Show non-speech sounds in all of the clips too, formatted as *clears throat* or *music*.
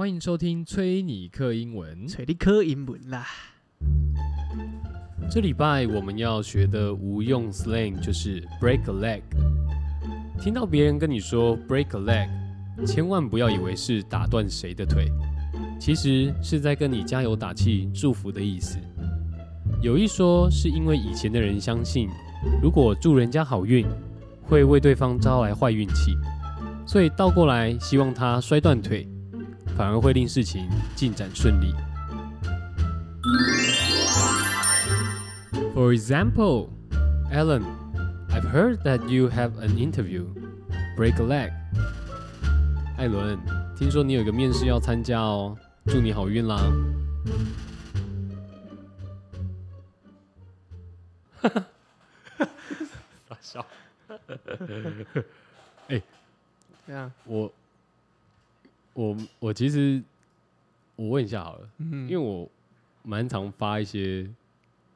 欢迎收听崔尼克英文。崔尼克英文啦。这礼拜我们要学的无用 slang 就是 break a leg。听到别人跟你说 break a leg，千万不要以为是打断谁的腿，其实是在跟你加油打气、祝福的意思。有一说是因为以前的人相信，如果祝人家好运，会为对方招来坏运气，所以倒过来希望他摔断腿，反而会令事情进展顺利。For example, Alan, I've heard that you have an interview. Break a leg. 艾伦，听说你有个面试要参加哦，祝你好运啦！哈哈，大笑。哎，这样，我我我其实我问一下好了，嗯因为我蛮常发一些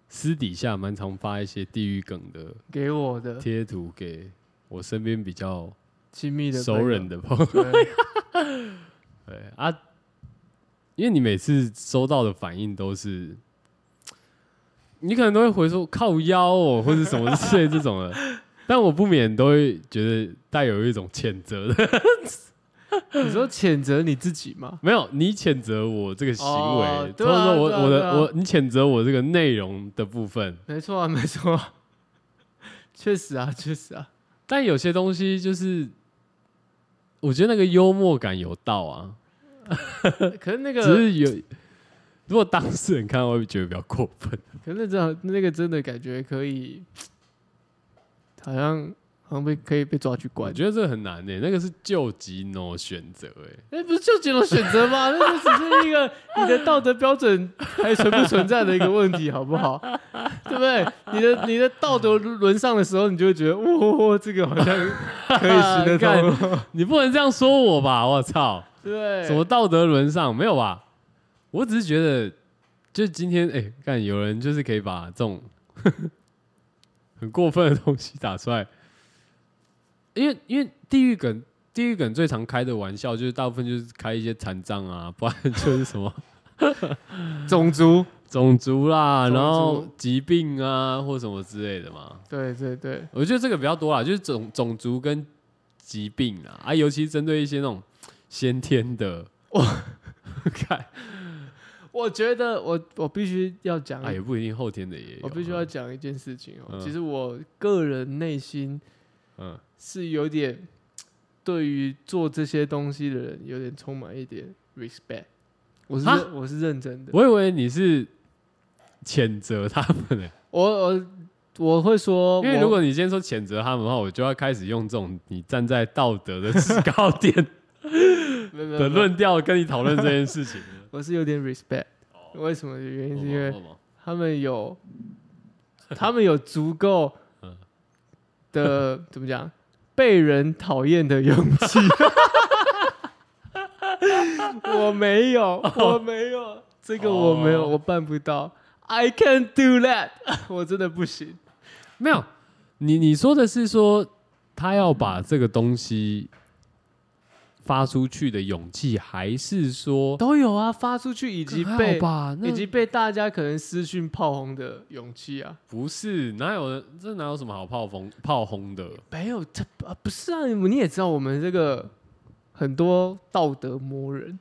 私底下蛮常发一些地狱梗的给我的贴图给我身边比较亲密的熟人的，朋友。对 *laughs* 对啊，因为你每次收到的反应都是，你可能都会回说靠腰哦，或者什么之类这种的，*laughs* 但我不免都会觉得带有一种谴责的。*laughs* 你说谴责你自己吗？没有，你谴责我这个行为，或者哦啊说我我的我，你谴责我这个内容的部分。没错啊，没错啊，*laughs* 确实啊，确实啊，但有些东西就是，我觉得那个幽默感有到啊，*laughs* 可是那个，只是有，如果当事人看到会觉得比较过分。可是那这样那个真的感觉可以，好像好像被可以被抓去关我。觉得这很难呢、那个是救急 no 选择哎，哎、不是就几种选择吗？那就只是一个你的道德标准还存不存在的一个问题，好不好？*laughs* 对不对？你的你的道德沦丧的时候，你就会觉得，哇、这个好像可以行得通，*laughs* 你不能这样说我吧？我操，*laughs* 对？什么道德沦丧没有吧？我只是觉得，就今天哎，看、有人就是可以把这种很过分的东西打出来，因为因为地狱梗，地狱梗最常开的玩笑就是大部分就是开一些残障啊，不然就是什么。*laughs* 种族，种族啦，然后疾病啊，或什么之类的嘛。对对对，我觉得这个比较多啦，就是种种族跟疾病啊，啊，尤其针对一些那种先天的，*laughs* 看我觉得我我必须要讲啊，也不一定后天的也有啊。我必须要讲一件事情哦、嗯其实我个人内心嗯，是有点 *tsk* 对于做这些东西的人有点充满一点 respect。我是我是认真的，我以为你是谴责他们呢，我我我会说，因为如果你今天说谴责他们的话，我就要开始用这种你站在道德的制高点 *laughs* 没有没有没有。的论调跟你讨论这件事情了。我是有点 respect。为什么？的原因是因为他们有 *laughs* 他们有足够嗯。的怎么讲被人讨厌的勇气。*laughs* 我没有，我没有，这个我没有，哦我办不到。I can't do that，*laughs* 我真的不行。没有，你你说的是说他要把这个东西发出去的勇气，还是说都有啊，发出去以及被吧？以及被大家可能私讯炮轰的勇气啊。不是哪有人这哪有什么好炮轰炮轰的？没有，这啊不是啊，你也知道我们这个很多道德魔人，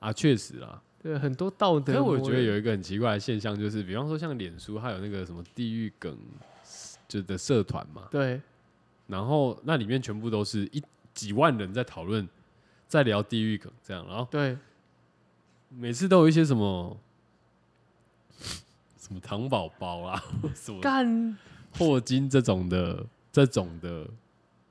啊，确实啊。对，很多道德所以。我觉得有一个很奇怪的现象，就是比方说像脸书，它有那个什么地狱梗就的社团嘛，对然后那里面全部都是一几万人在讨论，在聊地狱梗这样，然后对每次都有一些什么什么糖宝宝啦，*laughs* 什么干霍金这种的这种的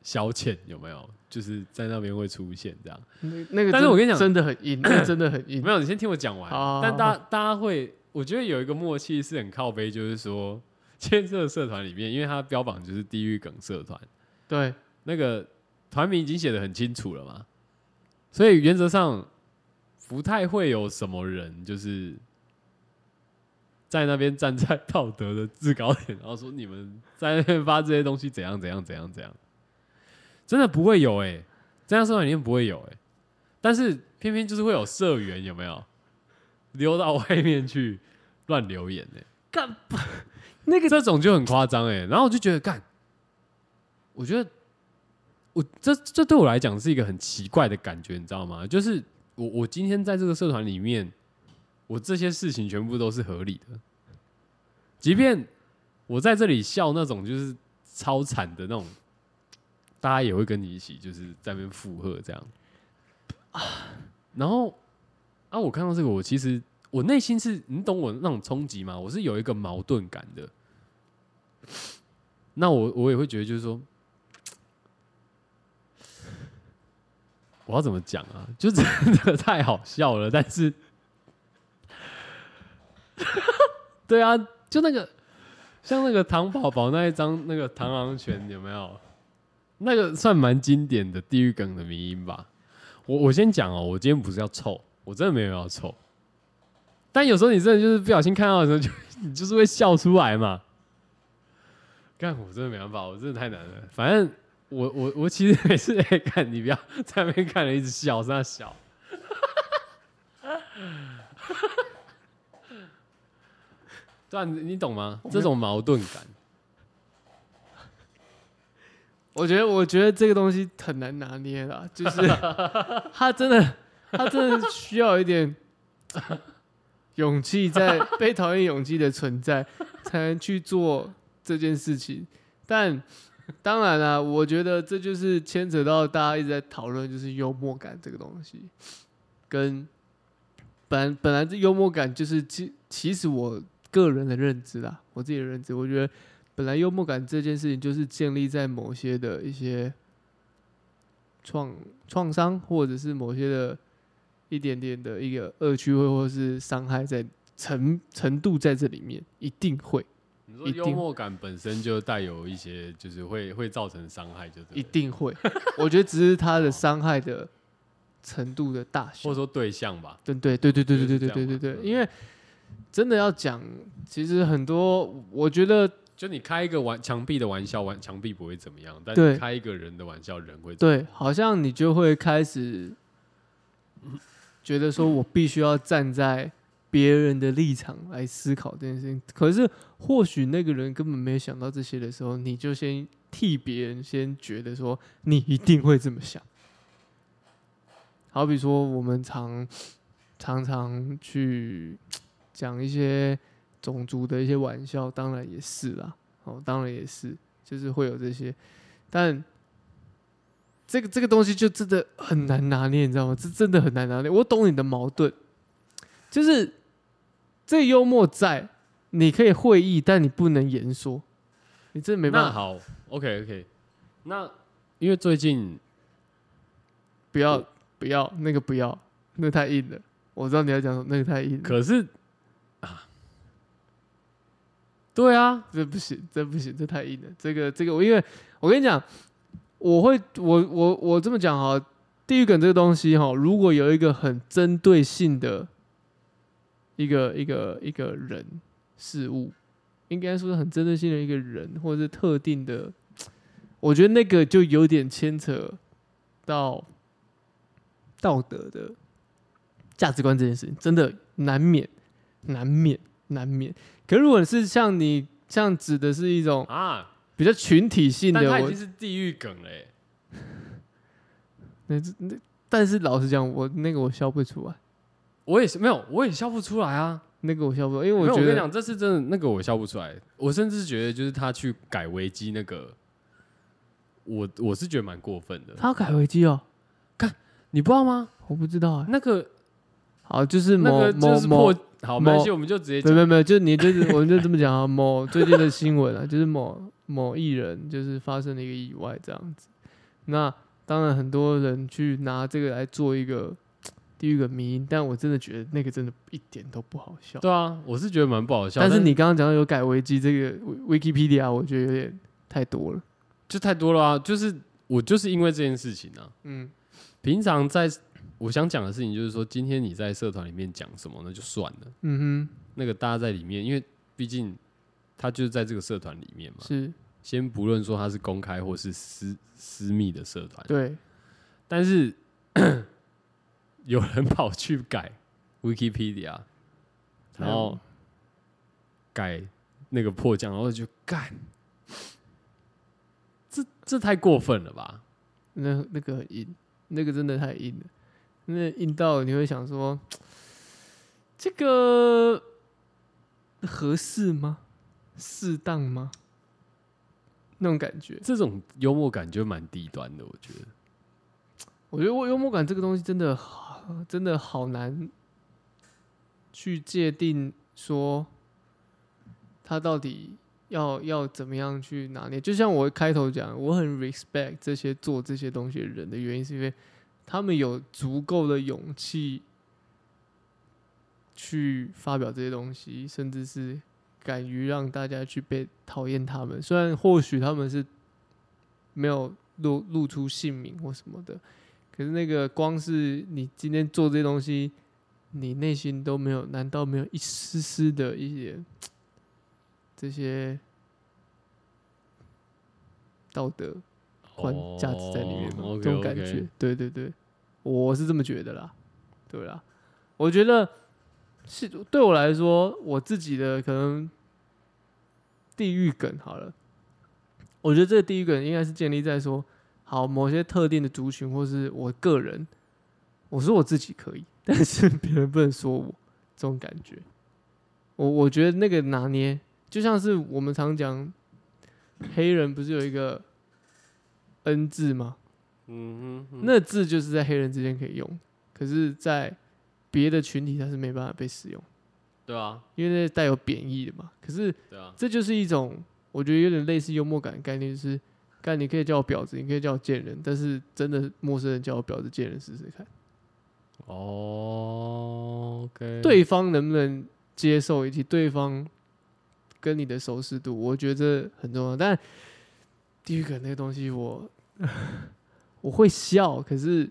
消遣有没有？就是在那边会出现这样。那那个，但是我跟你讲真的很硬，那个真的很硬 *coughs* 没。有，你先听我讲完。好但大大家会，我觉得有一个默契是很靠背，就是说，*laughs* 今天这个社团里面，因为它标榜就是地狱梗社团，对那个团名已经写的很清楚了嘛，所以原则上不太会有什么人就是在那边站在道德的制高点，然后说你们在那边发这些东西怎样怎样怎样怎样，真的不会有哎、这样社团里面不会有哎、但是偏偏就是会有社员有没有溜到外面去乱留言呢、干那个这种就很夸张哎。然后我就觉得干，我觉得我这这对我来讲是一个很奇怪的感觉，你知道吗？就是我我今天在这个社团里面，我这些事情全部都是合理的，即便我在这里笑那种就是超惨的那种，大家也会跟你一起就是在那边附和这样啊然后啊，我看到这个，我其实我内心是你懂我那种冲击吗？我是有一个矛盾感的。那我我也会觉得，就是说，我要怎么讲啊？就真的太好笑了，但是，*laughs* 对啊，就那个像那个唐宝宝那一张那个螳螂拳有没有？那个算蛮经典的地狱梗的迷音吧。我我先讲哦，我今天不是要臭，我真的没有要臭。但有时候你真的就是不小心看到的时候，就 *laughs* 你就是会笑出来嘛。干，我真的没办法，我真的太难了。反正我我我其实每次在，看你不要在那边看了一直笑，在那笑。*laughs* 对啊，你你懂吗？这种矛盾感。*laughs* 我觉得，我觉得这个东西很难拿捏啦，就是 *laughs* 他真的，他真的需要一点勇气，在被讨厌勇气的存在，才能去做这件事情。但 *laughs* 当然啦，我觉得这就是牵扯到大家一直在讨论，就是幽默感这个东西，跟本本来这幽默感就是其其实我个人的认知啦，我自己的认知，我觉得。本来幽默感这件事情就是建立在某些的一些创创伤，或者是某些的一点点的一个恶趣味，或是伤害在程程度在这里面，一定会。你说幽默感本身就带有一些，就是会会造成伤害，就一定会。我觉得只是他的伤害的程度的大小，*laughs* 或者说对象吧。对对对对对对对对对对对，因为真的要讲，其实很多，我觉得。就你开一个玩墙壁的玩笑，玩墙壁不会怎么样，但你开一个人的玩笑，人会对，好像你就会开始觉得说，我必须要站在别人的立场来思考这件事情。可是或许那个人根本没想到这些的时候，你就先替别人先觉得说，你一定会这么想。好比说，我们常常常去讲一些。种族的一些玩笑，当然也是啦，哦，当然也是，就是会有这些，但这个这个东西就真的很难拿捏，你知道吗？这真的很难拿捏。我懂你的矛盾，就是这幽默在，你可以会意，但你不能言说，你真的没办法。好，OK OK，那因为最近不要不要那个不要，那太硬了。我知道你要讲什么那个太硬，可是啊。对啊，这不行，这不行，这太硬了。这个，这个，我因为我跟你讲，我会，我，我，我这么讲哈，地狱梗这个东西哈，如果有一个很针对性的一个一个一个人事物，应该说是很针对性的一个人，或者是特定的，我觉得那个就有点牵扯到道德的价值观这件事情，真的难免，难免，难免。可如果是像你这样指的是一种啊比较群体性的，但已经是地狱梗嘞。*laughs* 那那但是老实讲，我那个我笑不出来。我也是没有，我也笑不出来啊。那个我笑不出来，因为我觉得讲这次真的，那个我笑不出来。我甚至觉得就是他去改维基那个，我我是觉得蛮过分的。他要改维基哦？看你不知道吗？我不知道啊。那个好，就是某某某。好，没关系，我们就直接没有没有，就你就是 *laughs* 我们就这么讲啊。某最近的新闻啊，就是某某艺人就是发生了一个意外这样子。那当然很多人去拿这个来做一个第一个迷，但我真的觉得那个真的一点都不好笑。对啊，我是觉得蛮不好笑。但是你刚刚讲到有改维基这个 Wikipedia，我觉得有点太多了，就太多了啊！就是我就是因为这件事情啊，嗯，平常在。我想讲的事情就是说，今天你在社团里面讲什么，那就算了。嗯哼，那个大家在里面，因为毕竟他就是在这个社团里面嘛。是。先不论说他是公开或是私私密的社团。对。但是有人跑去改 Wikipedia，然后改那个破降，然后就干，这这太过分了吧？那那个很硬，那个真的太硬了，那硬到你会想说，*tsk* 这个合适吗？适当吗？那种感觉，这种幽默感就蛮低端的，我觉得。我觉得我幽默感这个东西真的真的好难去界定，说他到底要要怎么样去拿捏。就像我开头讲，我很 respect 这些做这些东西的人的原因，是因为他们有足够的勇气去发表这些东西，甚至是敢于让大家去被讨厌他们。虽然或许他们是没有露露出姓名或什么的。可是那个光是你今天做这些东西，你内心都没有？难道没有一丝丝的一些 *tsk* 这些道德观价值在里面吗？这种感觉，对对对，我是这么觉得啦。对啦，我觉得是对我来说，我自己的可能地狱梗好了。我觉得这个地狱梗应该是建立在说。好，某些特定的族群，或是我个人，我说我自己可以，但是别人不能说我这种感觉。我我觉得那个拿捏，就像是我们常讲，黑人不是有一个 N 字吗？嗯哼，那字就是在黑人之间可以用，可是，在别的群体它是没办法被使用。对啊，因为那带有贬义的嘛。可是，对啊，这就是一种我觉得有点类似幽默感的概念，就是。干，你可以叫我婊子，你可以叫我贱人，但是真的陌生人叫我婊子、贱人试试看。哦，OK，对方能不能接受，以及对方跟你的熟识度，我觉得很重要。但第一个那个东西，*laughs* 我我会笑，可是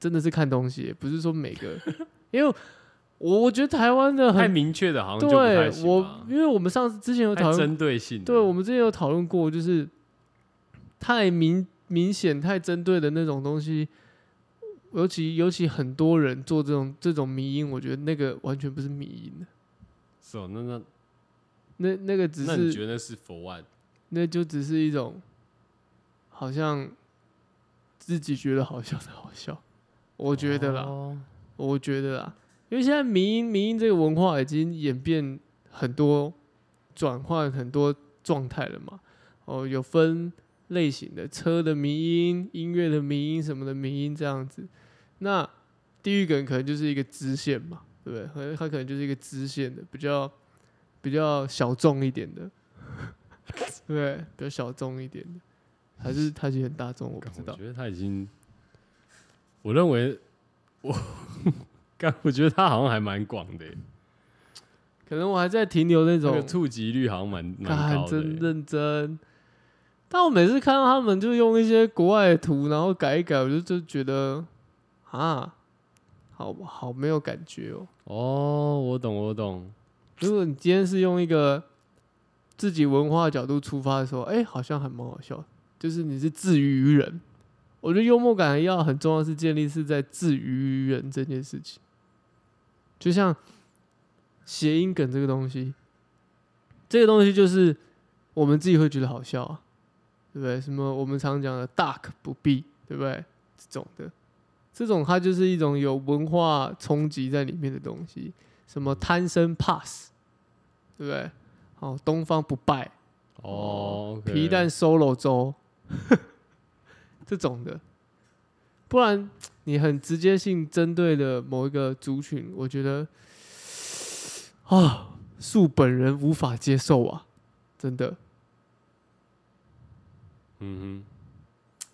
真的是看东西，不是说每个，因为我我觉得台湾的太明确的，好像对我，因为我们上次之前有讨论针对性，对我们之前有讨论过，就是。太明明显、太针对的那种东西，尤其尤其很多人做这种这种迷音，我觉得那个完全不是迷音的。是哦，那那那那个只是，那你觉得是 for what？那就只是一种，好像自己觉得好笑的好笑。我觉得啦，我觉得啦，因为现在迷音迷音这个文化已经演变很多，转换很多状态了嘛。哦，有分。类型的车的迷音、音乐的迷音什么的迷音这样子，那地狱梗可能就是一个支线嘛，对不对？可能它可能就是一个支线的，比较比较小众一点的，*laughs* 对，比较小众一点的，还是它其实很大众？我不知道。我觉得他已经，我认为 *laughs* 我，刚我觉得他好像还蛮广的，可能我还在停留那种触及率好像蛮蛮高的，真认真。但我每次看到他们就用一些国外的图，然后改一改，我就就觉得啊，好好没有感觉哦。哦，我懂，我懂。如果你今天是用一个自己文化角度出发的时候，哎，好像还蛮好笑。就是你是自娱于人，我觉得幽默感要很重要，是建立是在自娱于人这件事情。就像谐音梗这个东西，这个东西就是我们自己会觉得好笑啊。对不对？什么我们常讲的 “duck 不必”，对不对？这种的，这种它就是一种有文化冲击在里面的东西。什么贪生 pass，对不对？哦，东方不败哦，皮蛋 solo 粥，*laughs* 这种的，不然你很直接性针对的某一个族群，我觉得啊，恕本人无法接受啊，真的。嗯哼，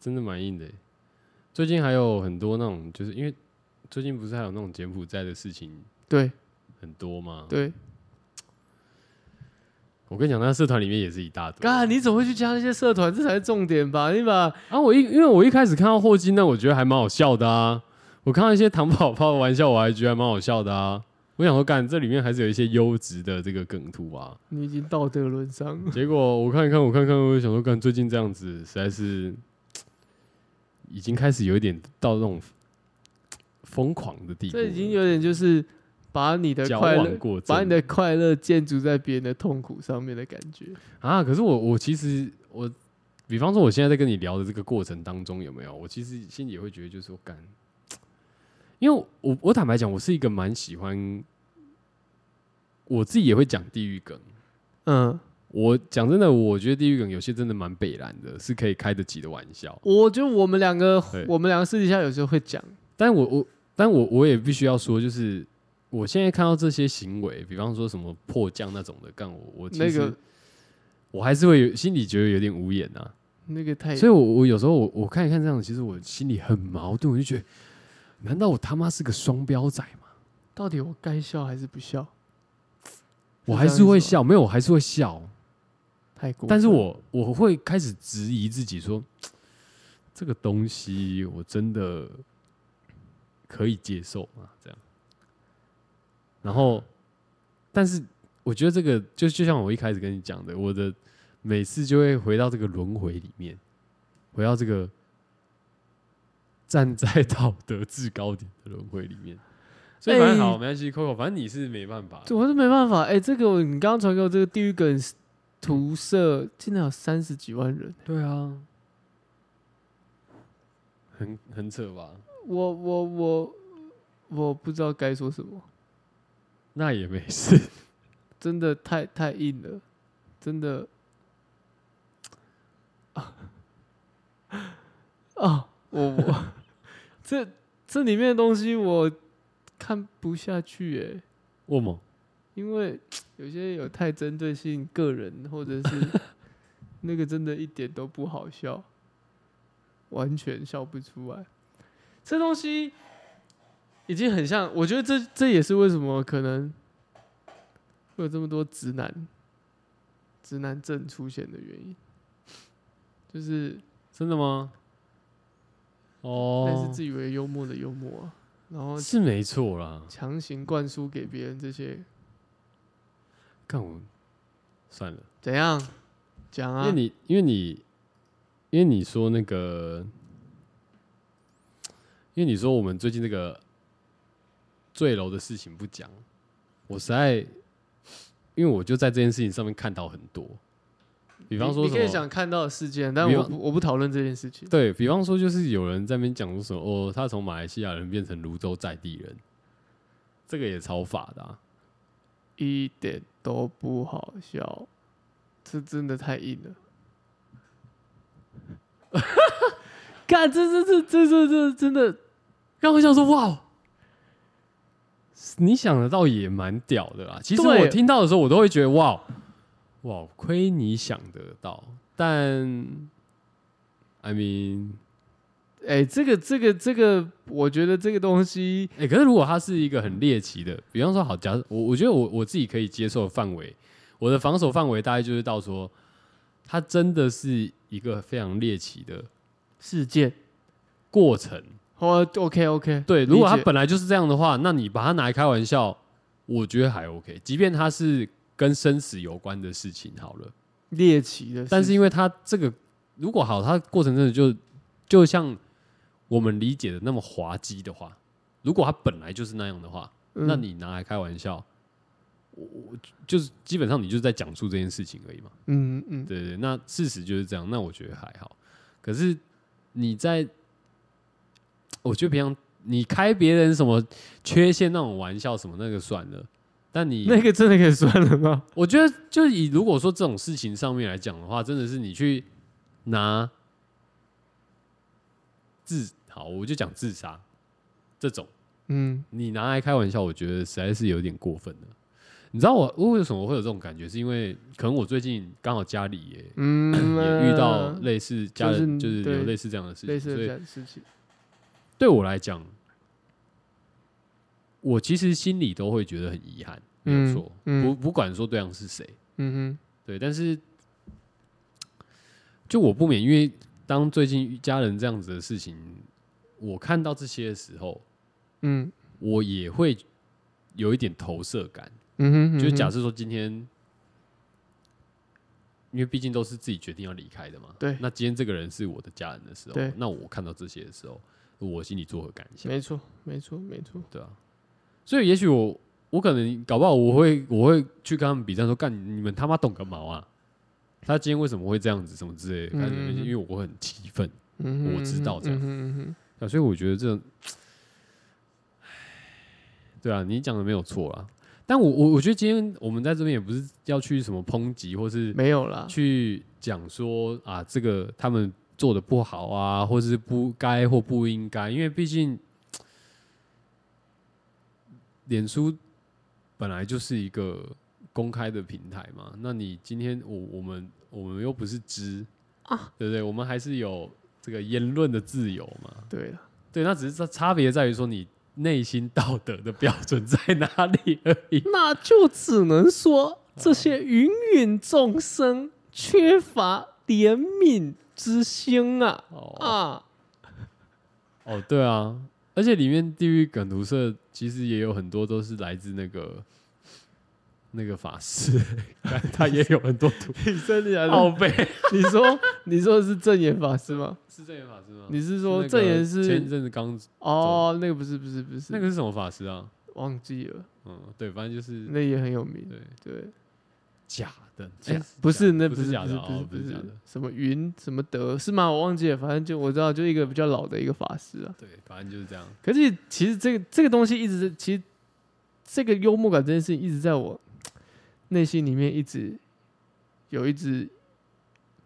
真的蛮硬的。最近还有很多那种，就是因为最近不是还有那种柬埔寨的事情，对，很多嘛？对。我跟你讲，那社团里面也是一大堆。啊，你怎么会去加那些社团？这才是重点吧？你把啊，我一因为我一开始看到霍金，那我觉得还蛮好笑的啊。我看到一些糖宝宝的玩笑，我还觉得蛮好笑的啊。我想说，干这里面还是有一些优质的这个梗图啊。你已经道德沦丧。结果我看一看，我看看，我想说，干最近这样子，实在是已经开始有一点到那种疯狂的地步了，这已经有点就是把你的快乐，把你的快乐建筑在别人的痛苦上面的感觉。啊，可是我我其实我，比方说我现在在跟你聊的这个过程当中，有没有？我其实心里也会觉得，就是说干，因为我我坦白讲，我是一个蛮喜欢，我自己也会讲地狱梗。嗯，我讲真的，我觉得地狱梗有些真的蛮北蓝的，是可以开得起的玩笑。我觉得我们两个，我们两个私底下有时候会讲，但我我但我我也必须要说，就是我现在看到这些行为，比方说什么迫降那种的，干我我其实、那个我还是会有心里觉得有点无言啊。那个太，所以我，我有时候我我看一看这样，其实我心里很矛盾，我就觉得，难道我他妈是个双标仔吗？到底我该笑还是不笑？我还是会笑，没有，我还是会笑，太过，但是我我会开始质疑自己说，*tsk* 这个东西我真的可以接受吗？这样，然后，但是我觉得这个就就像我一开始跟你讲的，我的每次就会回到这个轮回里面，回到这个站在 *laughs* 道德制高点的轮回里面。所以反正好，哎没关系，Coco，反正你是没办法，我是没办法。哎、这个你刚刚传给我这个地狱梗涂色，竟然有三十几万人，对啊，很很扯吧？我我我我不知道该说什么，那也没事，*laughs* 真的太太硬了，真的 *laughs* 啊啊！我我这这里面的东西我看不下去哎、我吗？因为有些有太针对性个人，或者是 *laughs* 那个真的一点都不好笑，完全笑不出来。这东西已经很像，我觉得这这也是为什么可能会有这么多直男直男症出现的原因，就是真的吗？哦，类似自以为幽默的幽默啊，然后是没错啦。强行灌输给别人这些。看我算了，怎样？讲啊。因为？你因为你因为你说那个，因为你说我们最近这个坠楼的事情不讲，我实在因为我就在这件事情上面看到很多，比方说你你可以想看到的事件，但我不我不讨论这件事情。对比方说，就是有人在那边讲说什么哦，他从马来西亚人变成泸州在地人，这个也超法的、啊。一点都不好笑，这真的太硬了。*laughs* 看，这这这这这这真的 *laughs* 让我想说，哇，你想得到也蛮屌的啦。其实我听到的时候，我都会觉得哇，哇，亏你想得到。但，I mean，哎、这个这个这个，我觉得这个东西，哎、可是如果它是一个很猎奇的，比方说，好，假设我我觉得我我自己可以接受的范围，我的防守范围大概就是到说，它真的是一个非常猎奇的事件，过程。哦，OK OK，对，如果它本来就是这样的话，那你把它拿来开玩笑，我觉得还 OK。即便它是跟生死有关的事情，好了，猎奇的事，但是因为它这个如果好，它过程真的就就像我们理解的那么滑稽的话，如果它本来就是那样的话，嗯那你拿来开玩笑，我我就是基本上你就是在讲述这件事情而已嘛。嗯嗯，对对，那事实就是这样，那我觉得还好。可是你在，我觉得平常你开别人什么缺陷那种玩笑什么那个算了，但你那个真的可以算了吗？我觉得就以如果说这种事情上面来讲的话，真的是你去拿自好，我就讲自杀这种，嗯，你拿来开玩笑，我觉得实在是有点过分了。你知道我我为什么会有这种感觉？是因为可能我最近刚好家里也嗯，也遇到类似家人，就是是有类似这样的事情，所以这样的事情，对我来讲，我其实心里都会觉得很遗憾，没有嗯错。嗯不不管说对象是谁，嗯哼对，但是就我不免，因为当最近家人这样子的事情，我看到这些的时候，嗯我也会有一点投射感。嗯哼，就是假设，设说今天，因为毕竟都是自己决定要离开的嘛。对那今天这个人是我的家人的时候对，那我看到这些的时候，我心里作何感想？没错，没错，没错。对啊，所以也许我我可能搞不好我会我会去跟他们比战，说干你们他妈懂个毛啊！他今天为什么会这样子，什么之类的？干嗯因为我很气愤嗯我知道这样嗯哼嗯哼啊，所以我觉得这种，对啊，你讲的没有错啦。但我我我觉得今天我们在这边也不是要去什么抨击，或是没有啦。去讲说啊，这个他们做的不好啊，或是不该或不应该，因为毕竟脸书本来就是一个公开的平台嘛。那你今天我我们我们又不是知啊，对不对？我们还是有这个言论的自由嘛。对了，对，那只是差差别在于说你内心道德的标准在哪里而已。*laughs* 那就只能说这些芸芸众生缺乏怜悯之心啊哦啊！哦，对啊，而且里面地狱梗图社其实也有很多都是来自那个那个法师，*laughs* 他也有很多图你真的假奥贝，你说你说的是正言法师吗？是正言法师吗？你是是说正言是前一阵子刚哦，那个不是不是不是那个是什么法师啊？忘记了，嗯，对，反正就是那也很有名。对对，假的，哎假不是那不是假的，不是不是哦，不是假的，什么云什么德是吗？我忘记了，反正就我知道，就一个比较老的一个法师啊。对，反正就是这样。可是其实这个这个东西一直是，其实这个幽默感这件事情一直在我内心里面一直有一直，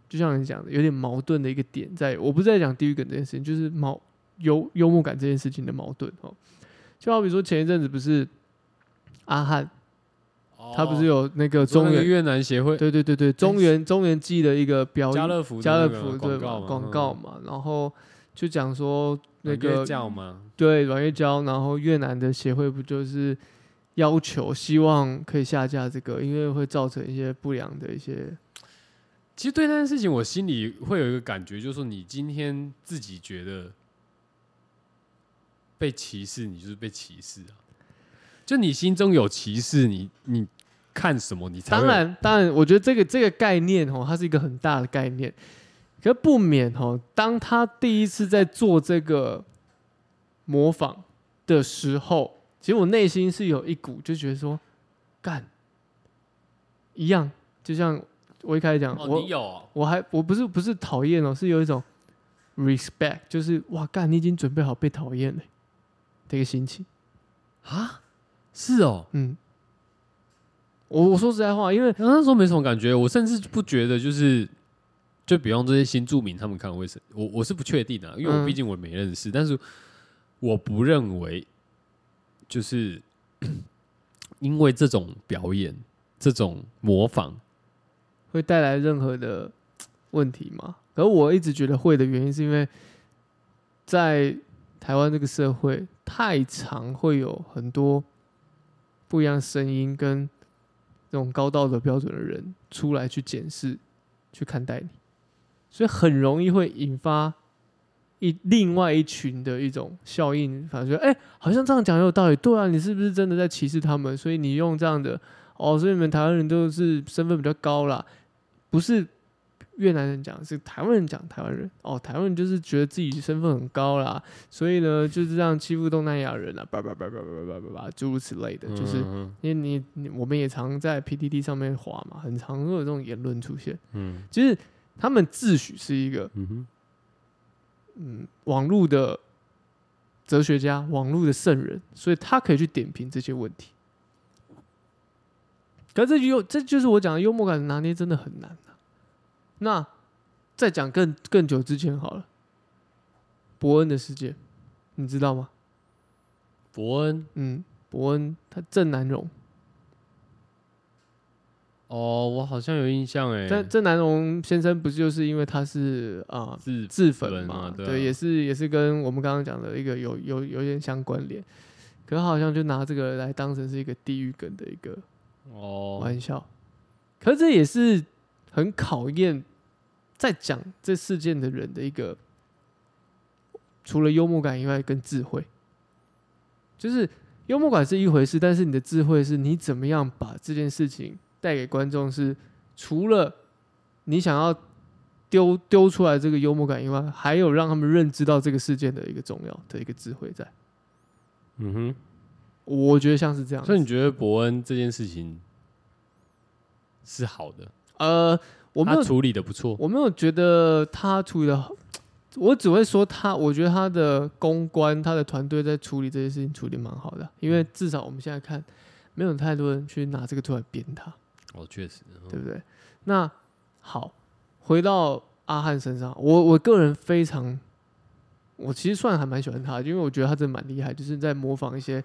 就像你讲的，有点矛盾的一个点在。我不是在讲地狱梗这件事情，就是矛幽幽默感这件事情的矛盾哦。就好比说前一阵子不是阿汉，他不是有有那个中原，越南协会对对对对，中原中原记的一个表演，家乐福家乐福对广告嘛然后就讲说那个教吗？对软月娇，然后越南的协会不就是要求希望可以下架这个，因为会造成一些不良的一些其实对那件事情，我心里会有一个感觉，就是说，你今天自己觉得被歧视，你就是被歧视啊。就你心中有歧视，你你看什么，你才当然，当然，我觉得这个这个概念哦，它是一个很大的概念，可不免哦，当他第一次在做这个模仿的时候，其实我内心是有一股就觉得说，干一样，就像我一开始讲，哦，我你有？哦我还我不是不是讨厌哦，是有一种 respect，就是哇干，你已经准备好被讨厌了的一个心情。啊？是哦，嗯，我我说实在话，因为那时候没什么感觉，我甚至不觉得就是，就比方这些新住民他们看会是，我我是不确定的、因为我嗯毕竟我没认识，但是我不认为就是 *coughs* 因为这种表演、这种模仿，会带来任何的问题吗？可我一直觉得会的原因，是因为在台湾这个社会，太常会有很多不一样声音跟这种高道德标准的人出来去检视、去看待你，所以很容易会引发一另外一群的一种效应，反正就哎、好像这样讲也有道理，对啊，你是不是真的在歧视他们？所以你用这样的哦，所以你们台湾人都是身份比较高啦，不是越南人讲，是台湾人讲台湾人哦，台湾人就是觉得自己身份很高啦，所以呢就是这样欺负东南亚人啊，叭叭叭叭叭叭叭叭，诸如此类的，就是嗯因为你你我们也常在 PTT 上面滑嘛，很常会有这种言论出现，嗯其实他们自诩是一个嗯网络的哲学家，网络的圣人，所以他可以去点评这些问题。可是这就这就是我讲的幽默感的拿捏真的很难啊。那再讲更更久之前好了，伯恩的事件，你知道吗？伯恩？嗯，伯恩他郑南荣，哦，我好像有印象哎，但郑南荣先生不是就是因为他是啊、自自焚焚嘛，啊对啊对，也是也是跟我们刚刚讲的一个有有有点相关联，可是好像就拿这个来当成是一个地狱梗的一个哦，玩笑，可是这也是很考验在讲这事件的人的一个，除了幽默感以外，跟智慧，就是幽默感是一回事，但是你的智慧是你怎么样把这件事情带给观众是，除了你想要丢丢出来这个幽默感以外，还有让他们认知到这个事件的一个重要的一个智慧在。嗯哼，我觉得像是这样。所以你觉得伯恩这件事情是好的？呃，我没有他处理的不错。我没有觉得他处理的好，我只会说他，我觉得他的公关，他的团队在处理这些事情处理蛮好的，因为至少我们现在看，没有太多人去拿这个出来编他，哦，确实，对不对？那好，回到阿汉身上，我我个人非常，我其实算还蛮喜欢他的，因为我觉得他真的蛮厉害，就是在模仿一些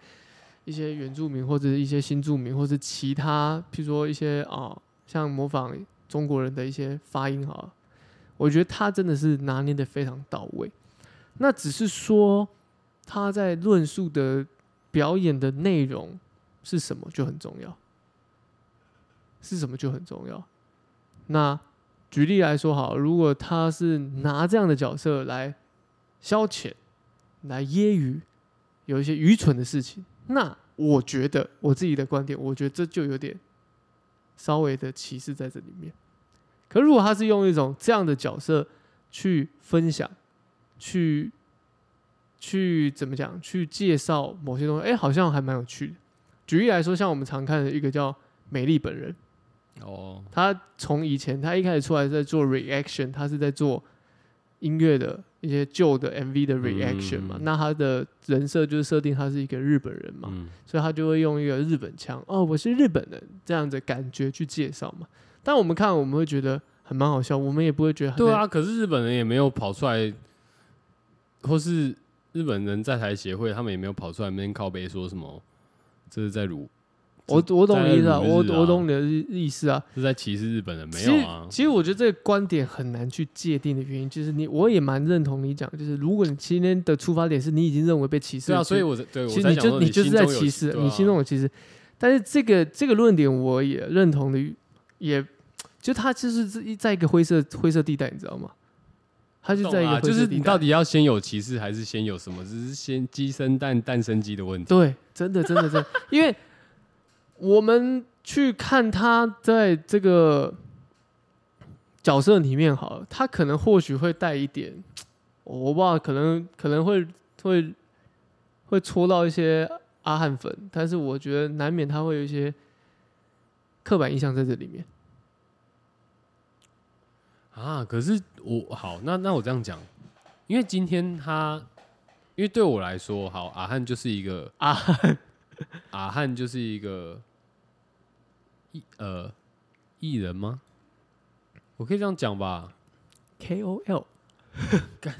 一些原住民或者一些新住民，或者其他，譬如说一些啊，像模仿中国人的一些发音哈，我觉得他真的是拿捏的非常到位。那只是说他在论述的表演的内容是什么就很重要，是什么就很重要。那举例来说好，如果他是拿这样的角色来消遣、来揶揄，有一些愚蠢的事情，那我觉得我自己的观点，我觉得这就有点稍微的歧视在这里面。可如果他是用一种这样的角色去分享、去去怎么讲、去介绍某些东西，哎、好像还蛮有趣的。举例来说，像我们常看的一个叫美丽本人。哦，他从以前他一开始出来在做 reaction，他是在做音乐的一些旧的 MV 的 reaction 嘛。嗯那他的人设就是设定他是一个日本人嘛，嗯，所以他就会用一个日本腔，哦，我是日本人这样的感觉去介绍嘛。但我们看我们会觉得很蛮好笑，我们也不会觉得他在对啊，可是日本人也没有跑出来，或是日本人在台协会，他们也没有跑出来那边靠背说什么，这是在辱，我我懂你意思啊，我我懂你的意意思啊。是在歧视日本人，没有啊？其实我觉得这个观点很难去界定的原因，就是你我也蛮认同你讲，就是如果你今天的出发点是你已经认为被歧视了，对啊，所以我才对其实你就你就是在歧视，你心中有歧视。但是这个这个论点我也认同的，也就他就是在在一个灰色灰色地带，你知道吗？他就在一懂啊就个灰色地带。是你到底要先有歧视还是先有什么？只是先鸡生蛋，蛋生鸡的问题。对，真的真的真的，因为我们去看他在这个角色里面，好了，他可能或许会带一点，*tsk* 我不知道，可能可能会会会戳到一些阿汉粉，但是我觉得难免他会有一些刻板印象在这里面。啊，可是我好，那那我这样讲，因为今天他，因为对我来说，好，阿汉就是一个阿汉，*laughs* 阿汉就是一个艺呃艺人吗？我可以这样讲吧。KOL *laughs* 干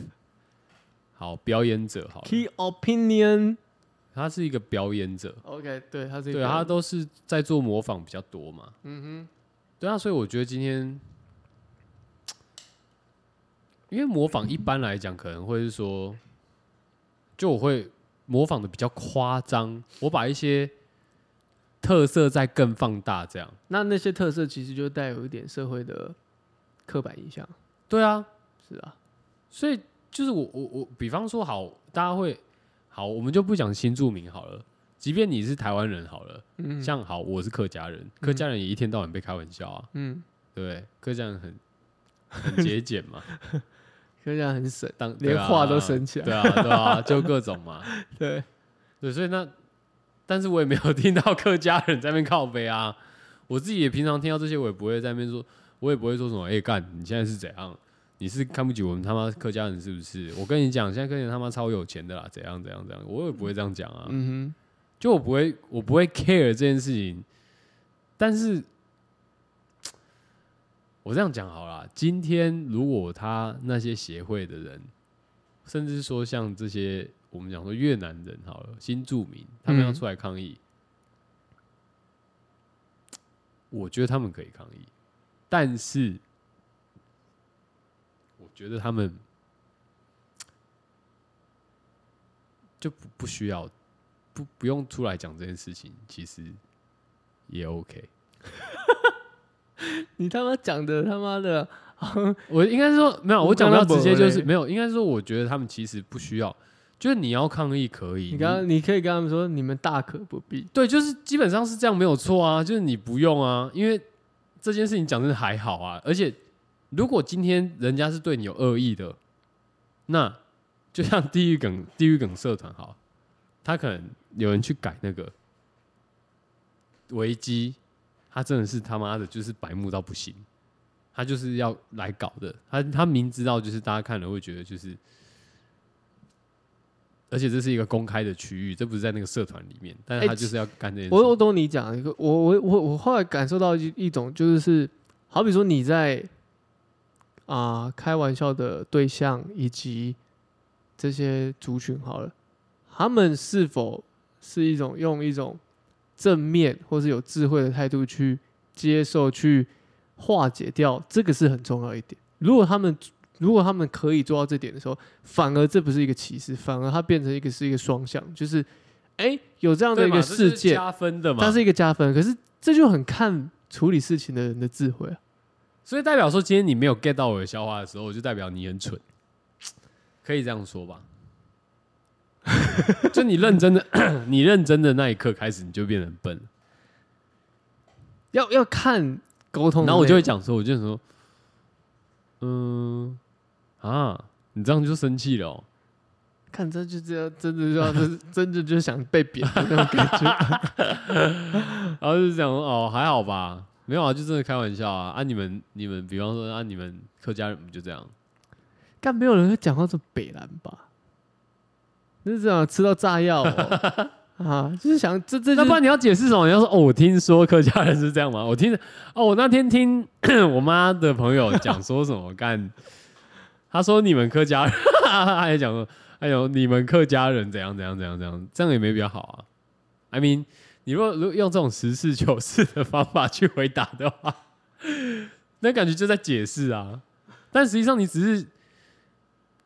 好，表演者好，Key Opinion。他是一个表演者，OK，对他这个对他都是在做模仿比较多嘛。嗯哼对啊，所以我觉得今天，因为模仿一般来讲可能会是说，就我会模仿的比较夸张，我把一些特色再更放大，这样。那那些特色其实就带有一点社会的刻板印象。对啊，是啊，所以就是我我我，比方说好，大家会好，我们就不讲新住民好了。即便你是台湾人好了，嗯，像好，我是客家人，客家人也一天到晚被开玩笑啊，嗯，对？客家人很很节俭嘛，*laughs* *laughs* *laughs* 这样很省，当连话都省起来。对啊，对啊，*laughs* 就各种嘛，对，对，所以那，但是我也没有听到客家人在那边靠背啊。我自己也平常听到这些，我也不会在那边说，我也不会说什么，哎、干，你现在是怎样？你是看不起我们他妈客家人是不是？我跟你讲，现在客家人他妈超有钱的啦，怎样怎样怎样，我也不会这样讲啊。嗯哼就我不会，我不会 care 这件事情。但是，我这样讲好了，今天如果他那些协会的人，甚至说像这些我们讲说越南人好了，新住民，他们要嗯出来抗议，我觉得他们可以抗议，但是我觉得他们就不不需要。不不用出来讲这件事情，其实也 OK。哼，*laughs* 你他妈讲的他妈的，*laughs* 我应该是说没有，我我讲到直接就是没有，应该是说我觉得他们其实不需要，就是你要抗议可以，你刚刚你可以跟他们说，你们大可不必。对，就是基本上是这样没有错啊，就是你不用啊，因为这件事情讲真的还好啊，而且如果今天人家是对你有恶意的，那就像地狱梗地狱梗社团好，他可能有人去改那个维基，他真的是他妈的，就是白目到不行，他就是要来搞的，他他明知道就是大家看了会觉得就是，而且这是一个公开的区域，这不是在那个社团里面，但是哎他就是要干这件事。我我懂你讲我我我我后来感受到一一种就是是，好比说你在啊、开玩笑的对象以及这些族群好了，他们是否是一种用一种正面或是有智慧的态度去接受、去化解掉，这个是很重要一点。如果他们如果他们可以做到这点的时候，反而这不是一个歧视，反而它变成一个是一个双向，就是哎、有这样的一个事件，加分的嘛，它是一个加分，可是这就很看处理事情的人的智慧啊。所以代表说，今天你没有 get 到我的笑话的时候，就代表你很蠢，可以这样说吧？*laughs* 就你认真的，*clears throat* 你认真的那一刻开始，你就变得很笨。要要看沟通然后我就会讲说，我就说，嗯啊，你这样就生气了、哦。看这就这样，真的就要真真的就想被扁的那种感觉。*laughs* 然后就讲哦，还好吧，没有啊，就真的开玩笑啊。啊，你们你们，比方说啊，你们客家人不就这样？但没有人会讲到这北南吧？就是这样吃到炸药、哦、*laughs* 啊，就是想这这就那不然你要解释什么？你要说哦，我听说客家人是这样吗？我听哦，我那天听 *coughs* 我妈的朋友讲说什么干，他说你们客家人，他还讲说，哎呦，你们客家人怎样怎样怎样怎样，这样也没比较好啊。I mean，你如果如果用这种实事求是的方法去回答的话，那感觉就在解释啊。但实际上你只是